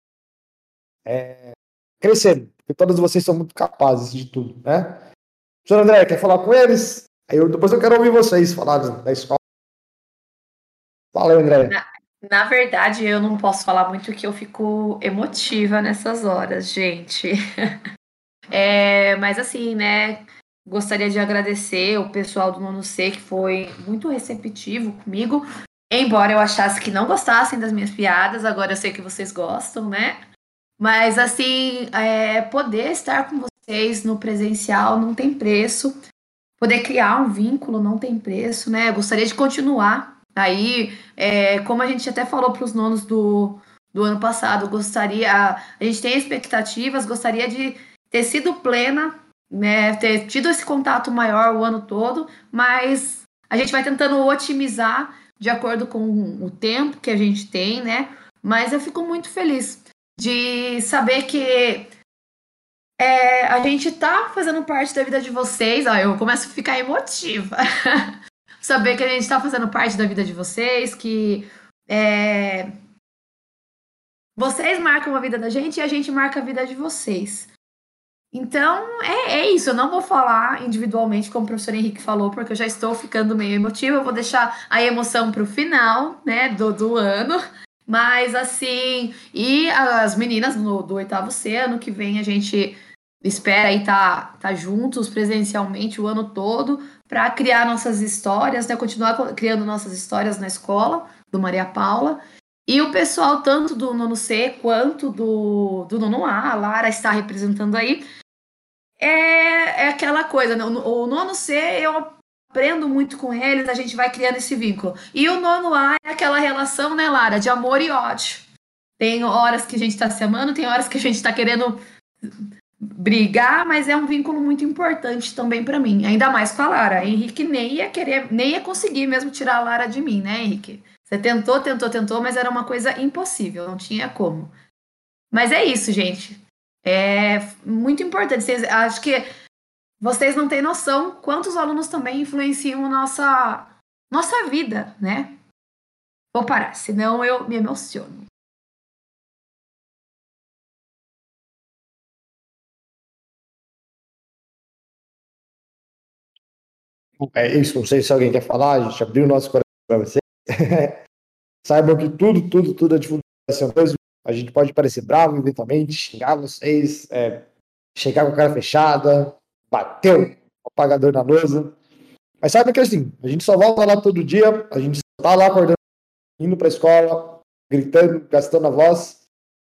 é, crescerem, porque todas vocês são muito capazes de tudo, né? Professor André, quer falar com eles? Aí eu, depois eu quero ouvir vocês falar da escola. Fala André. Na verdade, eu não posso falar muito que eu fico emotiva nessas horas, gente. é, mas assim, né? Gostaria de agradecer o pessoal do Nono C, que foi muito receptivo comigo. Embora eu achasse que não gostassem das minhas piadas, agora eu sei que vocês gostam, né? Mas assim, é, poder estar com vocês no presencial não tem preço. Poder criar um vínculo não tem preço, né? Eu gostaria de continuar Aí, é, como a gente até falou para os nonos do, do ano passado, gostaria, a gente tem expectativas, gostaria de ter sido plena, né, ter tido esse contato maior o ano todo, mas a gente vai tentando otimizar de acordo com o tempo que a gente tem, né? Mas eu fico muito feliz de saber que é, a gente tá fazendo parte da vida de vocês. Ó, eu começo a ficar emotiva. saber que a gente está fazendo parte da vida de vocês, que é, vocês marcam a vida da gente e a gente marca a vida de vocês. Então, é, é isso. Eu não vou falar individualmente, como o professor Henrique falou, porque eu já estou ficando meio emotiva. Eu vou deixar a emoção para o final, né, do, do ano. Mas, assim, e as meninas do, do oitavo C, ano que vem a gente espera aí tá, tá juntos presencialmente o ano todo para criar nossas histórias, né? Continuar criando nossas histórias na escola do Maria Paula. E o pessoal, tanto do nono C quanto do, do nono A, a Lara está representando aí, é, é aquela coisa, né? O, o nono C eu aprendo muito com eles, a gente vai criando esse vínculo. E o nono A é aquela relação, né, Lara, de amor e ódio. Tem horas que a gente está se amando, tem horas que a gente está querendo brigar, mas é um vínculo muito importante também para mim, ainda mais com a Lara. Henrique nem ia querer, nem ia conseguir mesmo tirar a Lara de mim, né, Henrique? Você tentou, tentou, tentou, mas era uma coisa impossível, não tinha como. Mas é isso, gente. É muito importante. Vocês, acho que vocês não têm noção quantos alunos também influenciam nossa nossa vida, né? Vou parar, senão eu me emociono. É isso, não sei se alguém quer falar, a gente abriu o nosso coração para vocês. Saibam que tudo, tudo, tudo é divulgação mesmo. A gente pode parecer bravo eventualmente, xingar vocês, é, chegar com a cara fechada, bater o apagador na lousa. Mas sabe que assim, a gente só volta lá todo dia, a gente tá lá acordando, indo pra escola, gritando, gastando a voz,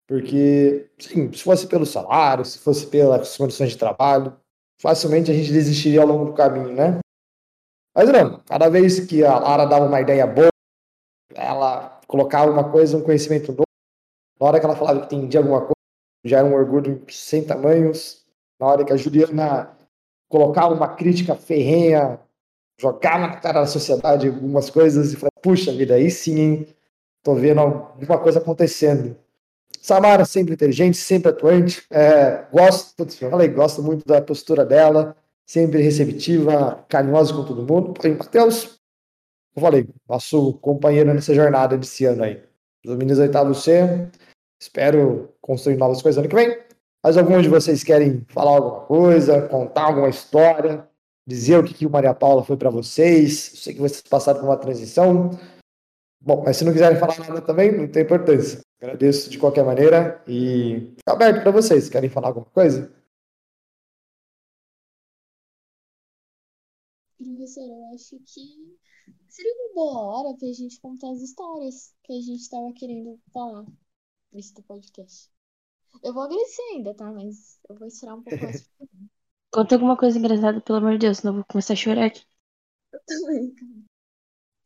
porque, sim, se fosse pelo salário, se fosse pelas condições de trabalho, facilmente a gente desistiria ao longo do caminho, né? Mas não, cada vez que a Lara dava uma ideia boa, ela colocava uma coisa, um conhecimento novo, na hora que ela falava que entendia alguma coisa, já era um orgulho sem tamanhos. Na hora que a Juliana colocava uma crítica ferrenha, jogava na cara da sociedade algumas coisas e falava, puxa vida, aí sim, hein? Tô vendo alguma coisa acontecendo. Samara sempre inteligente, sempre atuante. É, gosto, eu falei, gosto muito da postura dela sempre receptiva, carinhosa com todo mundo. Porém, Matheus, eu falei, nosso companheiro nessa jornada desse ano aí. Os meninos oitavo C, espero construir novas coisas ano que vem. Mas alguns de vocês querem falar alguma coisa, contar alguma história, dizer o que, que o Maria Paula foi para vocês. Eu sei que vocês passaram por uma transição. Bom, mas se não quiserem falar nada também, não tem importância. Agradeço de qualquer maneira e fica aberto para vocês. Querem falar alguma coisa? Professor, eu acho que seria uma boa hora pra gente contar as histórias que a gente tava querendo falar nesse podcast. Eu vou agradecer ainda, tá? Mas eu vou esperar um pouco mais. Conta alguma coisa engraçada, pelo amor de Deus, senão eu vou começar a chorar aqui. Eu também, cara.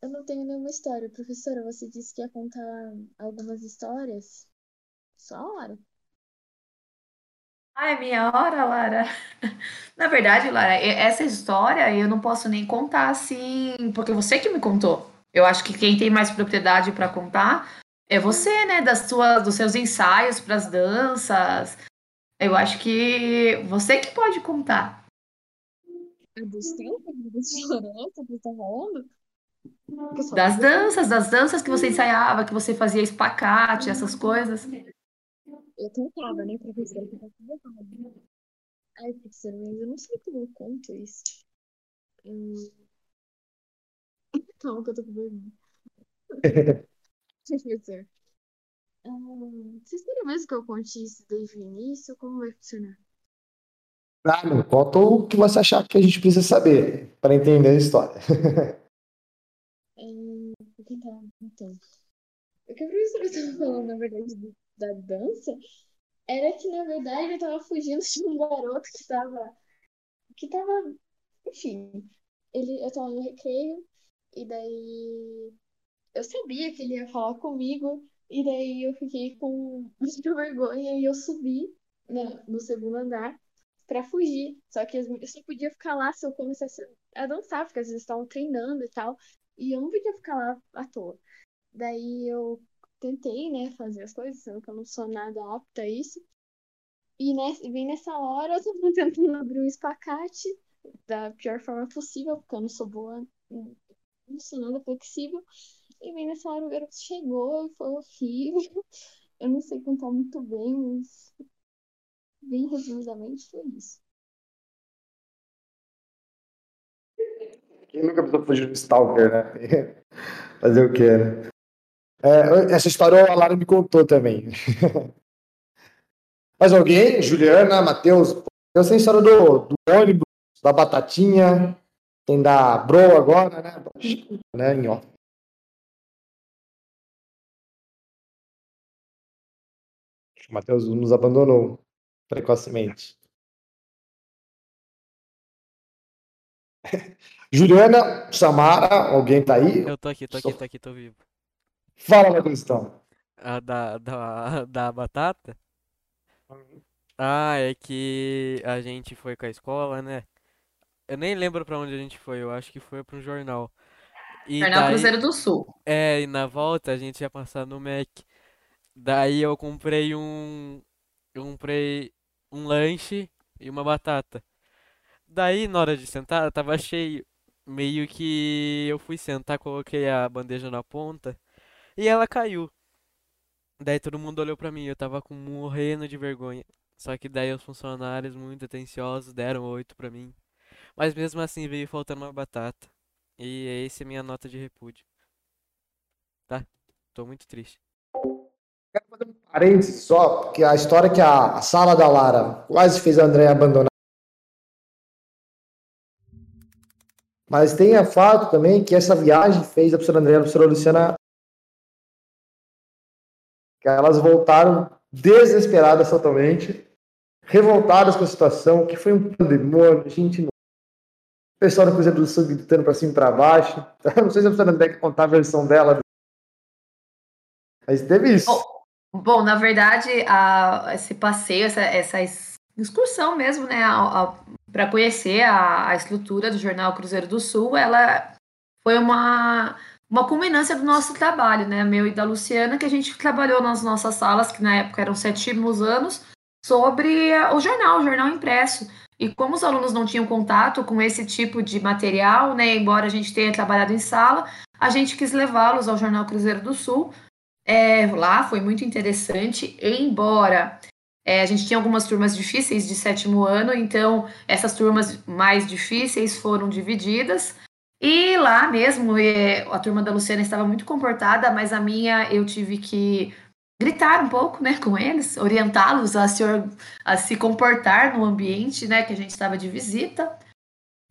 Eu não tenho nenhuma história. Professora, você disse que ia contar algumas histórias? Só a hora. Ah, é minha hora, Lara. Na verdade, Lara, essa história eu não posso nem contar assim, porque você que me contou. Eu acho que quem tem mais propriedade para contar é você, né? Das suas, dos seus ensaios para as danças. Eu acho que você que pode contar. Dos tempos dos florestas que tá falando? Das danças, das danças que você ensaiava, que você fazia espacate, essas coisas. Eu tentava, né, professora, que tá tudo errado. Ai, professora, mas eu não sei como eu conto isso. Hum... Calma que eu tô com vergonha. professor. Hum, vocês querem mesmo que eu conte isso desde o início? Como vai funcionar? Claro, conta o que você achar que a gente precisa saber para entender a história. é, vou tentar, então. O que a professora estava falando, na verdade, do da dança era que, na verdade, eu tava fugindo de um garoto que tava. Que tava. Enfim. Ele, eu tava no recreio, e daí. Eu sabia que ele ia falar comigo, e daí eu fiquei com muita vergonha e eu subi né, no segundo andar para fugir. Só que eu só podia ficar lá se eu começasse a dançar, porque às vezes estavam treinando e tal, e eu não podia ficar lá à toa. Daí eu tentei, né, fazer as coisas, sendo que eu não sou nada apta a isso. E nesse, bem nessa hora eu tava tentando abrir um espacate da pior forma possível, porque eu não sou boa, não sou nada flexível. E bem nessa hora o garoto chegou e foi horrível. Eu não sei contar muito bem, mas bem resumidamente foi isso. Quem nunca precisou fugir do Stalker, né? Fazer o quê, né? É, essa história a Lara me contou também. Mas alguém, Juliana, Matheus, essa história do, do ônibus, da batatinha, tem da Bro agora, né? né em off. O Matheus nos abandonou precocemente. Juliana, Samara, alguém tá aí? Eu tô aqui, tô aqui, tô aqui, tô vivo. Fala, Matheus, então. A da, da, da batata? Ah, é que a gente foi com a escola, né? Eu nem lembro pra onde a gente foi, eu acho que foi pra um jornal. E jornal daí, Cruzeiro do Sul. É, e na volta a gente ia passar no Mac. Daí eu comprei um. Eu comprei um lanche e uma batata. Daí, na hora de sentar, tava cheio. Meio que eu fui sentar, coloquei a bandeja na ponta. E ela caiu. Daí todo mundo olhou pra mim, eu tava com morrendo de vergonha. Só que daí os funcionários, muito atenciosos, deram oito pra mim. Mas mesmo assim veio faltando uma batata. E essa é minha nota de repúdio. Tá? Tô muito triste. Quero fazer um parênteses só, porque a história que a, a sala da Lara quase fez a André abandonar. Mas tem a fato também que essa viagem fez a professora André e a professora Luciana que elas voltaram desesperadas totalmente, revoltadas com a situação, que foi um pandemônio, gente não o pessoal da Cruzeiro do Sul gritando para cima e para baixo. Não sei se a professora quer contar a versão dela. Mas teve isso. Bom, bom na verdade, a, esse passeio, essa, essa excursão mesmo, né, para conhecer a, a estrutura do jornal Cruzeiro do Sul, ela foi uma uma culminância do nosso trabalho, né, meu e da Luciana, que a gente trabalhou nas nossas salas, que na época eram sétimos anos, sobre o jornal, o jornal impresso. E como os alunos não tinham contato com esse tipo de material, né, embora a gente tenha trabalhado em sala, a gente quis levá-los ao Jornal Cruzeiro do Sul. É, lá foi muito interessante, embora é, a gente tinha algumas turmas difíceis de sétimo ano, então essas turmas mais difíceis foram divididas. E lá mesmo, a turma da Luciana estava muito comportada, mas a minha eu tive que gritar um pouco, né, com eles, orientá-los a se, a se comportar no ambiente, né, que a gente estava de visita.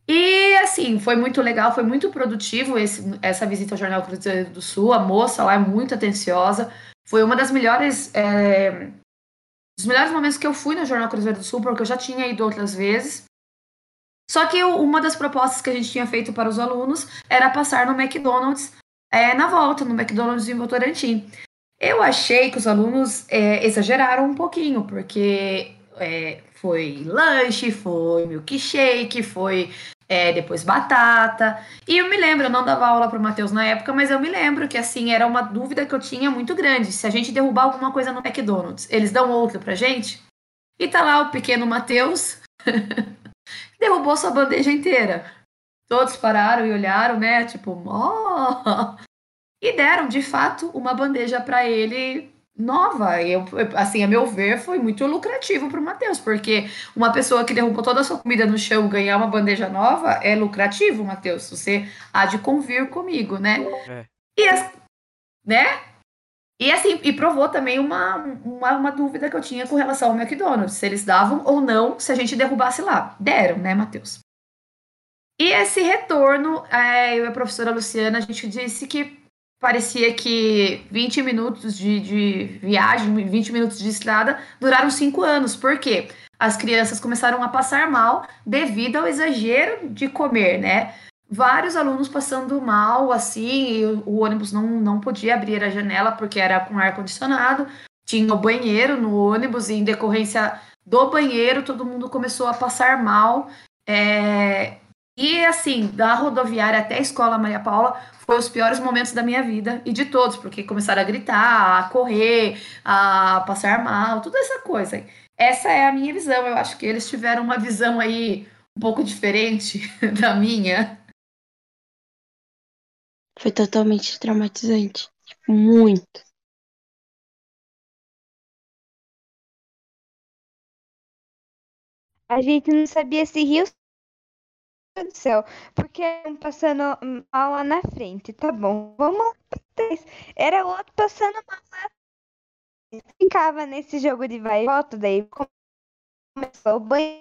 E assim, foi muito legal, foi muito produtivo esse, essa visita ao Jornal Cruzeiro do Sul. A moça lá é muito atenciosa. Foi uma das melhores. É, dos melhores momentos que eu fui no Jornal Cruzeiro do Sul, porque eu já tinha ido outras vezes. Só que uma das propostas que a gente tinha feito para os alunos era passar no McDonald's é, na volta, no McDonald's em Votorantim. Eu achei que os alunos é, exageraram um pouquinho, porque é, foi lanche, foi milkshake, foi é, depois batata. E eu me lembro, eu não dava aula para o Matheus na época, mas eu me lembro que assim era uma dúvida que eu tinha muito grande. Se a gente derrubar alguma coisa no McDonald's, eles dão outra pra gente? E tá lá o pequeno Matheus, derrubou sua bandeja inteira. Todos pararam e olharam, né? Tipo, ó, oh! e deram de fato uma bandeja para ele nova. E eu, assim, a meu ver, foi muito lucrativo para o Matheus, porque uma pessoa que derrubou toda a sua comida no chão ganhar uma bandeja nova é lucrativo, Matheus. Você há de convir comigo, né? É. E né? E assim, e provou também uma, uma, uma, dúvida que eu tinha com relação ao McDonald's, se eles davam ou não se a gente derrubasse lá. Deram, né, Matheus? E esse retorno, é, eu e a professora Luciana, a gente disse que parecia que 20 minutos de, de viagem, 20 minutos de estrada, duraram cinco anos. Por quê? As crianças começaram a passar mal devido ao exagero de comer, né? Vários alunos passando mal, assim, o, o ônibus não, não podia abrir a janela porque era com ar-condicionado. Tinha o banheiro no ônibus e, em decorrência do banheiro, todo mundo começou a passar mal. É, e assim, da rodoviária até a escola Maria Paula, foi os piores momentos da minha vida e de todos, porque começaram a gritar, a correr, a passar mal, toda essa coisa. Essa é a minha visão. Eu acho que eles tiveram uma visão aí um pouco diferente da minha. Foi totalmente traumatizante. Tipo, muito. A gente não sabia se rir do céu, porque passando mal lá na frente, tá bom, vamos lá Era outro passando mal lá. Ficava nesse jogo de vai e volta, daí começou o banho.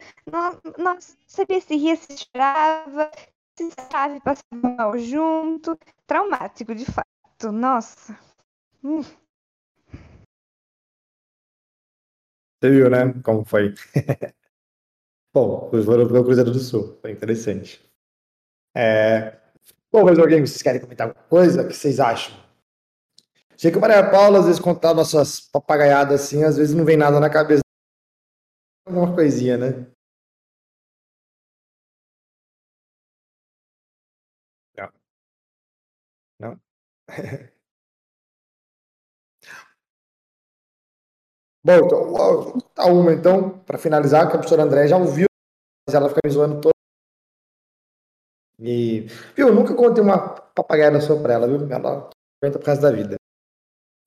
Nossa, sabia se ria, se chorava, se sabe, passava mal junto. Traumático, de fato, nossa. Hum. Você viu, né? Como foi? Bom, vocês foram para o Cruzeiro do Sul. Foi interessante. É... Bom, mas alguém, vocês querem comentar alguma coisa? O que vocês acham? Sei que o Maria Paula, às vezes, contava nossas papagaiadas assim, às vezes não vem nada na cabeça. Alguma coisinha, né? Bom, então, vou contar uma, então, para finalizar, que a professora André já ouviu, mas ela fica me zoando toda. E, viu, eu nunca contei uma papagaia sua para ela, viu? Ela conta por causa da vida.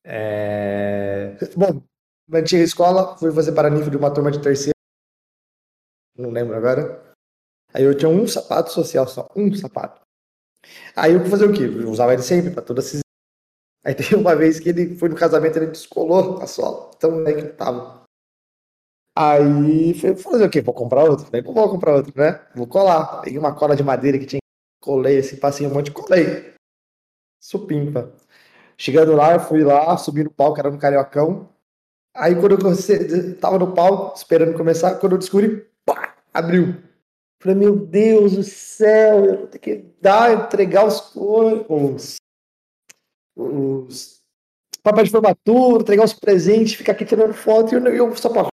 É... Bom, na antiga escola, fui fazer paranível de uma turma de terceiro. Não lembro agora. Aí eu tinha um sapato social só, um sapato. Aí eu fui fazer o quê? Eu usava ele sempre, pra toda essa. Aí teve uma vez que ele foi no casamento, ele descolou a sola. Então é que tava. Aí fui fazer o quê? Vou comprar outro. Falei, vou comprar outro, né? Vou colar. Peguei uma cola de madeira que tinha. Colei assim, passei um monte colei. Supimpa. Chegando lá, eu fui lá, subi no palco, era no Cariocão. Aí quando eu tava no palco, esperando começar, quando eu descobri, pá, abriu. Falei, meu Deus do céu, eu vou ter que dar, entregar os, os, os papéis de formatura, entregar os presentes, ficar aqui tirando foto e eu, eu só pra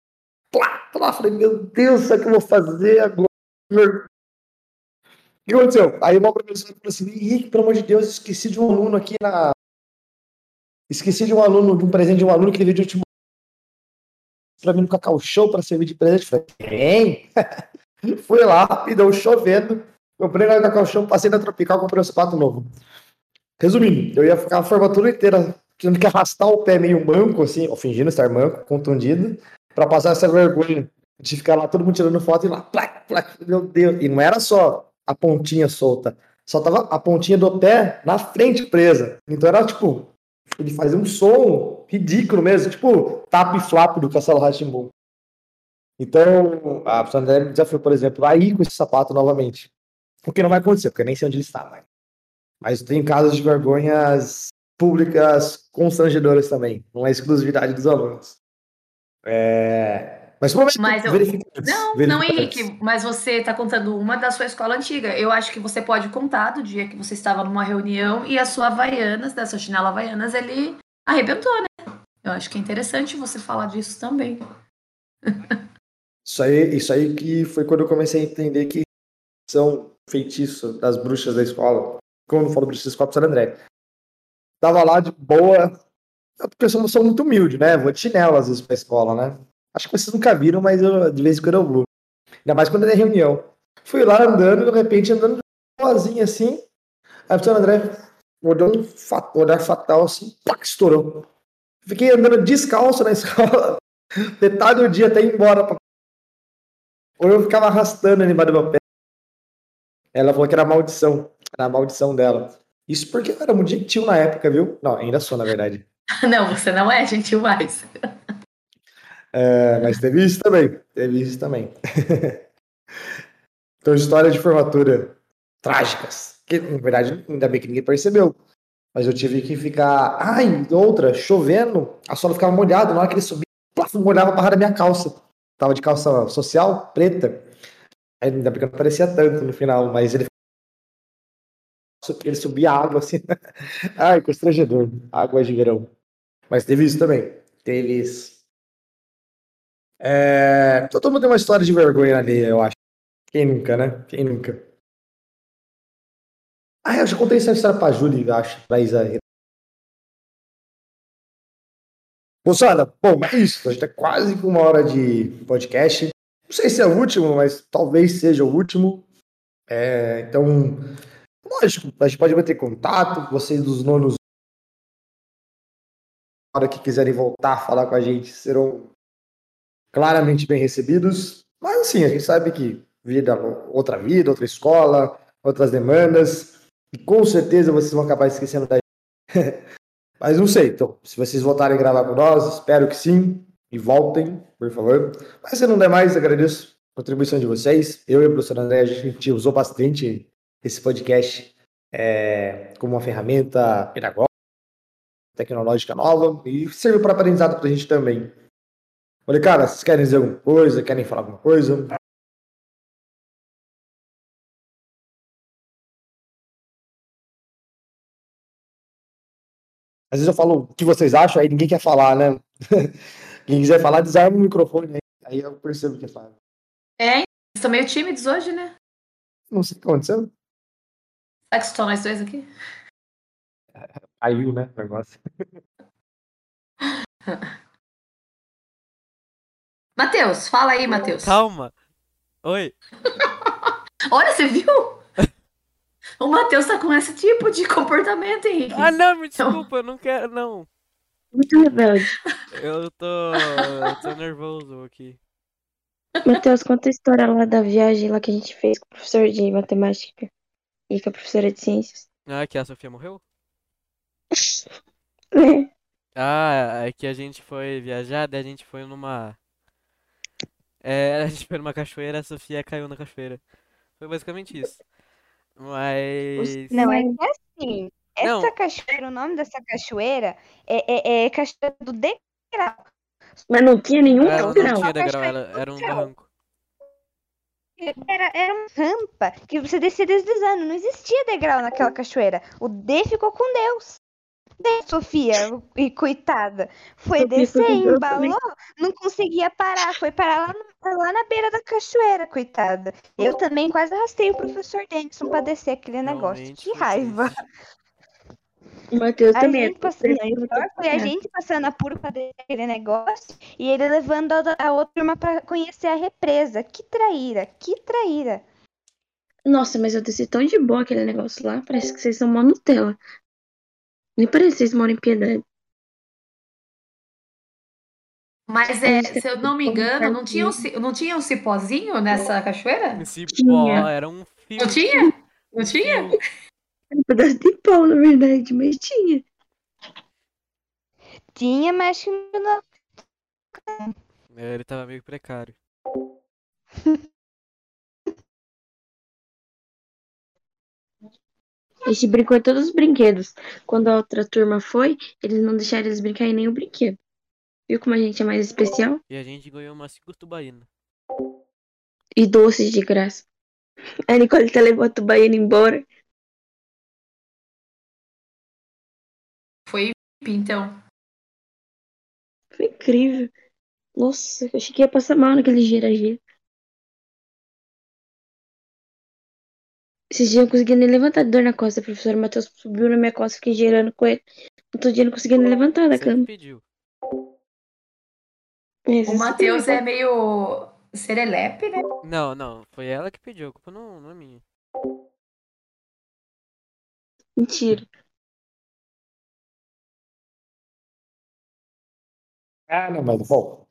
plá, plá. Falei, meu Deus, o que eu vou fazer agora? O que aconteceu? Aí uma professora falou assim, Henrique, pelo amor de Deus, esqueci de um aluno aqui na. Esqueci de um aluno, de um presente de um aluno que ele veio de último pra mim no Cacau Show pra servir de presente. Falei, tem? Fui lá, rapidão, chovendo. Comprei na Show, passei na Tropical, comprei um sapato novo. Resumindo, eu ia ficar a formatura inteira tendo que arrastar o pé meio manco, assim, ou fingindo estar manco, contundido, para passar essa vergonha de ficar lá todo mundo tirando foto e lá, plac, plac, meu Deus. E não era só a pontinha solta, só tava a pontinha do pé na frente presa. Então era tipo, ele fazia um som ridículo mesmo, tipo tap e flap do Castelo Ratimbum. Então, a pessoa me desafiou, por exemplo, a ir com esse sapato novamente. O que não vai acontecer, porque eu nem sei onde ele está, mas, mas tem casos de vergonhas públicas constrangedoras também. Não é exclusividade dos alunos. É... Mas, mas eu... Não, não, Henrique, mas você está contando uma da sua escola antiga. Eu acho que você pode contar do dia que você estava numa reunião e a sua Havaianas, da sua chinela Havaianas, ele arrebentou, né? Eu acho que é interessante você falar disso também. Isso aí, isso aí que foi quando eu comecei a entender que são feitiço das bruxas da escola. Quando eu falo bruxas da escola, São André. Tava lá de boa, porque eu sou, muito humilde, né? Vou de chinelo às vezes pra escola, né? Acho que vocês nunca viram, mas eu, de vez em quando eu vou. Ainda mais quando é reunião. Fui lá andando, de repente andando sozinho assim. Aí o São André olhou um olhar fatal assim, pá, estourou. Fiquei andando descalço na escola, metade do dia até ir embora pra ou eu ficava arrastando ele embaixo do meu pé. Ela falou que era maldição. Era a maldição dela. Isso porque eu era muito gentil na época, viu? Não, ainda sou, na verdade. não, você não é gentil mais. é, mas teve isso também. Teve isso também. então, histórias de formatura trágicas. Que, na verdade, ainda bem que ninguém percebeu. Mas eu tive que ficar. Ai, outra, chovendo, a sola ficava molhada. Na hora que ele subia, molhava a barra da minha calça tava de calça social, preta. Ainda bem que não parecia tanto no final, mas ele ele subia água assim. Ai, constrangedor. Água de verão. Mas teve isso também. Teve isso. É... Todo mundo tem uma história de vergonha ali, eu acho. Quem nunca, né? Quem nunca? Ah, eu já contei essa história pra Júlia, acho, pra Isa Moçada, bom, é isso. A gente tá quase com uma hora de podcast. Não sei se é o último, mas talvez seja o último. É, então, lógico, a gente pode manter contato. Vocês dos nonos, na hora que quiserem voltar a falar com a gente, serão claramente bem recebidos. Mas assim, a gente sabe que vida, outra vida, outra escola, outras demandas. E com certeza vocês vão acabar esquecendo da Mas não sei, então, se vocês voltarem a gravar com nós, espero que sim, e voltem, por favor. Mas se não der mais, agradeço a contribuição de vocês. Eu e o professor André, a gente usou bastante esse podcast é, como uma ferramenta pedagógica, tecnológica nova, e serviu para aprendizado para a gente também. Falei, cara, vocês querem dizer alguma coisa? Querem falar alguma coisa? Às vezes eu falo o que vocês acham, aí ninguém quer falar, né? Quem quiser falar, desarma o microfone aí. Aí eu percebo que é fala. É, estão meio tímidos hoje, né? Não sei o que aconteceu. Será que estão nós dois aqui? Caiu, né? O negócio. Matheus, fala aí, Matheus. Calma. Oi. Olha, você viu? O Matheus tá com esse tipo de comportamento, Henrique. Ah, não, me desculpa, eu não quero, não. Muito rebelde. Eu tô. Eu tô nervoso aqui. Matheus, conta a história lá da viagem lá que a gente fez com o professor de matemática e com a professora de ciências. Ah, que a Sofia morreu? É. Ah, é que a gente foi viajar, daí a gente foi numa. É, a gente foi numa cachoeira, a Sofia caiu na cachoeira. Foi basicamente isso. Mas. Não, é que assim, Não. essa cachoeira, o nome dessa cachoeira é, é, é cachoeira do degrau. Mas não tinha nenhum Ela não tinha degrau, ela era um barranco. Era, era uma rampa que você descia deslizando. Não existia degrau naquela cachoeira. O D ficou com Deus. D, Sofia, e coitada. Foi Sofia descer, embalou, não conseguia parar. Foi parar lá, no- lá na beira da cachoeira, coitada. Eu também quase arrastei o professor Denison pra descer aquele negócio. Realmente Que raiva. O Matheus também. gente passando, foi a gente passando apuro pra descer aquele negócio e ele levando a, a outra turma pra conhecer a represa. Que traíra, que traíra. Nossa, mas eu desci tão de boa aquele negócio lá. Parece que vocês são mó Nutella. Nem parece que vocês moram em Piedade. Mas é, gente se eu não me que engano, não tinha, um, não tinha um cipózinho nessa cachoeira? Esse pó Tinha. era um fio. Não tinha? Não tinha? Era um pedaço de pau, na verdade, mas tinha. Tinha, mas não. É, Ele tava meio precário. A gente brincou em todos os brinquedos. Quando a outra turma foi, eles não deixaram eles brincar em nenhum brinquedo. Viu como a gente é mais especial? E a gente ganhou uma tubaína. E doces de graça. A Nicole tá levou a tubaína embora. Foi então. Foi incrível. Nossa, eu achei que ia passar mal naquele gira-gira. Esses dias eu não conseguia nem levantar de dor na costa. O professor Matheus subiu na minha costa, fiquei girando com ele. Outro dia eu não conseguia nem levantar da Você cama. pediu. Esse O Matheus é meio serelepe, né? Não, não, foi ela que pediu, a culpa não, não é minha. Mentira. Ah, não, mas bom.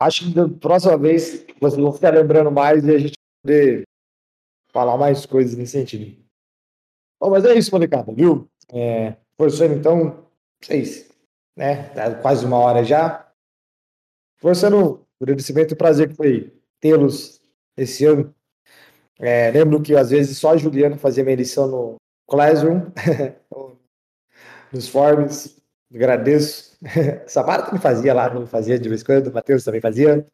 Acho que da próxima vez vocês vão ficar lembrando mais e a gente vai poder falar mais coisas nesse sentido. Bom, mas é isso, molecada, viu? É, forçando então, vocês, né? Tá quase uma hora já. Forçando o agradecimento e o prazer que foi tê-los esse ano. É, lembro que às vezes só a Juliana fazia minha lição no Classroom, nos forms. Agradeço. Samara também fazia lá, não fazia de vez em quando, o Matheus também fazia.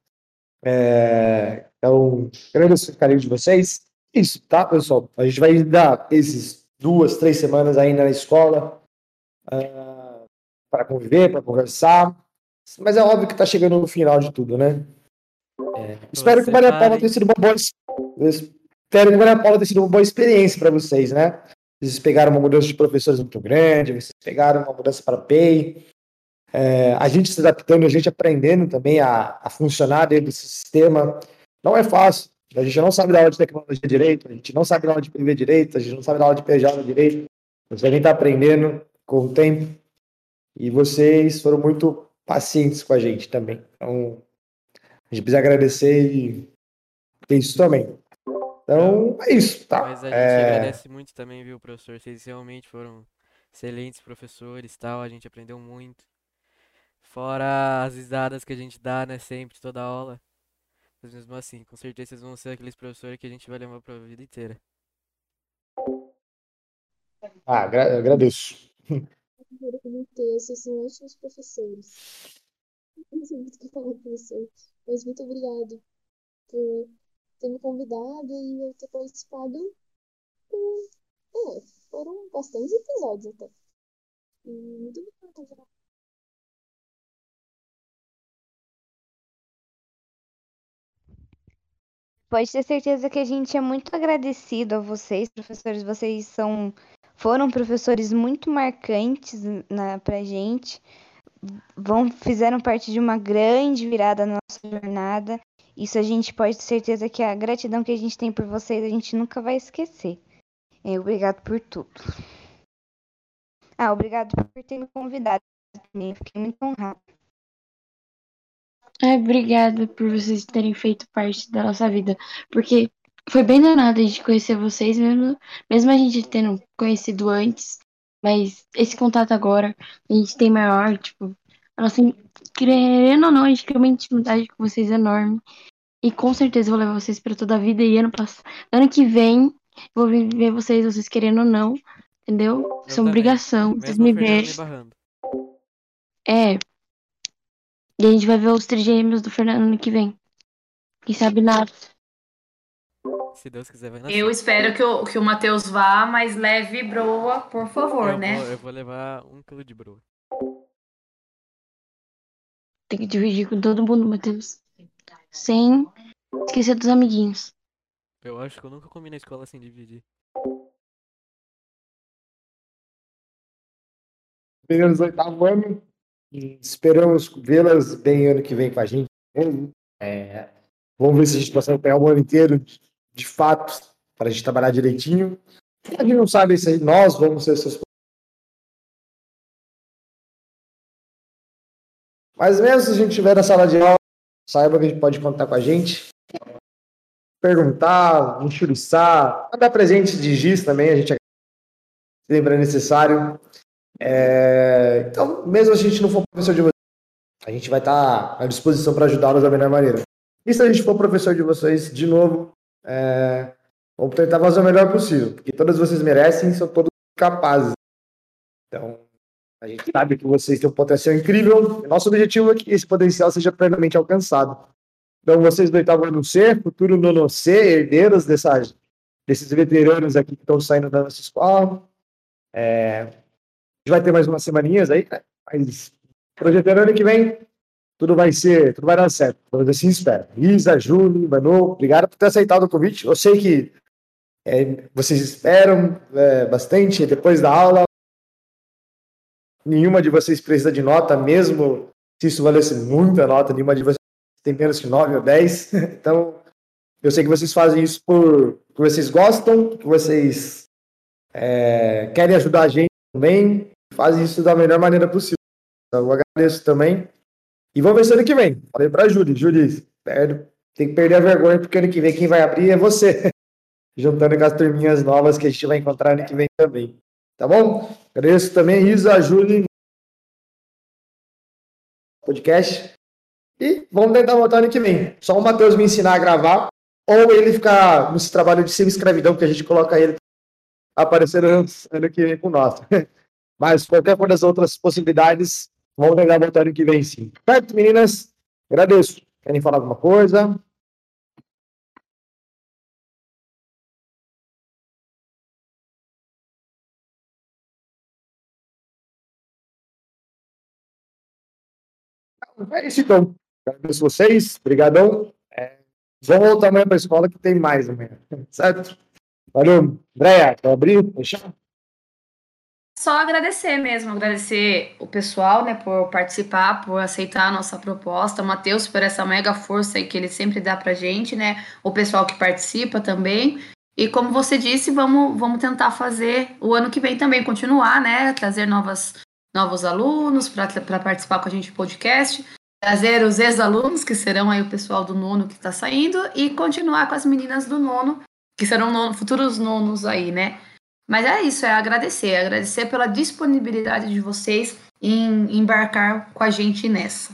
É, então, agradeço o carinho de vocês. Isso, tá, pessoal? A gente vai dar esses duas, três semanas ainda na escola para conviver, para conversar. Mas é óbvio que está chegando no final de tudo, né? É, espero que Maria Paula tenha sido uma boa. Espero que Maria Paula tenha sido uma boa experiência para vocês, né? Vocês pegaram uma mudança de professores muito grande, vocês pegaram uma mudança para PEI. É, a gente se adaptando, a gente aprendendo também a, a funcionar dentro desse sistema. Não é fácil. A gente não sabe dar aula de tecnologia direito, a gente não sabe dar aula de PV direito, a gente não sabe dar aula de PJ direito. Você também está aprendendo com o tempo. E vocês foram muito pacientes com a gente também. Então, a gente precisa agradecer e ter isso também. Então, é isso, tá? Mas a gente É, agradece muito também, viu, professor? Vocês realmente foram excelentes professores, tal, a gente aprendeu muito. Fora as risadas que a gente dá, né, sempre, toda aula. Mas mesmo assim, com certeza vocês vão ser aqueles professores que a gente vai levar pra vida inteira. Ah, agra- agradeço. Vocês são ótimos professores. Não sei muito o que falar você. Mas muito obrigado por ter me convidado e eu ter participado. por- É, foram bastantes episódios até. E muito obrigada. Pode ter certeza que a gente é muito agradecido a vocês, professores. Vocês são, foram professores muito marcantes na, pra gente. Vão, fizeram parte de uma grande virada na nossa jornada. Isso a gente pode ter certeza que a gratidão que a gente tem por vocês a gente nunca vai esquecer. É, obrigado por tudo. Ah, obrigado por ter me convidado também. Fiquei muito honrada. Ai, obrigada por vocês terem feito parte da nossa vida. Porque foi bem danado a gente conhecer vocês, mesmo, mesmo a gente tendo conhecido antes. Mas esse contato agora, a gente tem maior, tipo, a nossa, querendo ou não, a gente cria uma intimidade com vocês enorme. E com certeza vou levar vocês para toda a vida. E ano passado, ano que vem, vou ver vocês, vocês querendo ou não, entendeu? Eu Isso é também. obrigação. Vocês Mesmo veem. me barrando. É. E a gente vai ver os trigêmeos do Fernando ano que vem. Quem sabe nada. Se Deus quiser, vai nascer. Eu espero que o, que o Matheus vá, mas leve broa, por favor, eu né? Vou, eu vou levar um quilo de broa. Tem que dividir com todo mundo, Matheus. Sem esquecer dos amiguinhos. Eu acho que eu nunca comi na escola sem dividir. Meninas do oitavo ano. E esperamos vê-las bem ano que vem com a gente. mesmo. É, vamos ver se a gente consegue pegar o ano inteiro, de, fato, para a gente trabalhar direitinho. A gente não sabe se nós vamos ser seus. Mas mesmo se a gente estiver na sala de aula, saiba que a gente pode contar com a gente. Perguntar, enxuriçar, mandar presente de giz também, a gente se lembra necessário. É, então, mesmo se a gente não for professor de vocês, a gente vai estar à disposição para ajudá-los da melhor maneira. E se a gente for professor de vocês de novo, é, vamos tentar fazer o melhor possível, porque todas vocês merecem, são todos capazes. Então, a gente sabe que vocês têm um potencial incrível. Nosso objetivo é que esse potencial seja plenamente alcançado. Então, vocês do oitavo ano C, futuro nono C, herdeiros dessa, desses veteranos aqui que estão saindo da nossa escola. É, vai ter mais umas semaninhas aí? Mas projetando ano que vem, tudo vai ser, tudo vai dar certo. Vamos assim espero. Isa, Júlio, Manu, obrigado por ter aceitado o convite. Eu sei que é, vocês esperam é, bastante depois da aula. Nenhuma de vocês precisa de nota, mesmo se isso valesse muita nota, nenhuma de vocês tem menos que 9 ou 10. Então, eu sei que vocês fazem isso por que vocês gostam, que vocês é, querem ajudar a gente também, fazem isso da melhor maneira possível. Eu agradeço também. E vamos ver se ano que vem. Falei pra Júlia, Júlia, tem que perder a vergonha, porque ano que vem quem vai abrir é você. Juntando com as turminhas novas que a gente vai encontrar ano que vem também. Tá bom? Agradeço também, Isa, Júlia, podcast. E vamos tentar voltar ano que vem. Só o Matheus me ensinar a gravar, ou ele ficar nesse trabalho de semi-escravidão que a gente coloca ele aparecendo ano que vem com nós. Mas qualquer uma das outras possibilidades, vamos tentar voltar ano que vem sim. Certo, meninas? Agradeço. Querem falar alguma coisa? É isso então. Agradeço vocês. Obrigadão. É, voltar amanhã para a escola que tem mais amanhã. Certo? Valeu. Andréia, quer abrir? Fechar? Só agradecer mesmo, agradecer o pessoal, né, por participar, por aceitar a nossa proposta, o Matheus por essa mega força que ele sempre dá pra gente, né, o pessoal que participa também. E como você disse, vamos, vamos tentar fazer o ano que vem também, continuar, né, trazer novas, novos alunos para participar com a gente do podcast, trazer os ex-alunos, que serão aí o pessoal do nono que está saindo, e continuar com as meninas do nono, que serão nono- futuros nonos aí, né. Mas é isso, é agradecer, agradecer pela disponibilidade de vocês em embarcar com a gente nessa.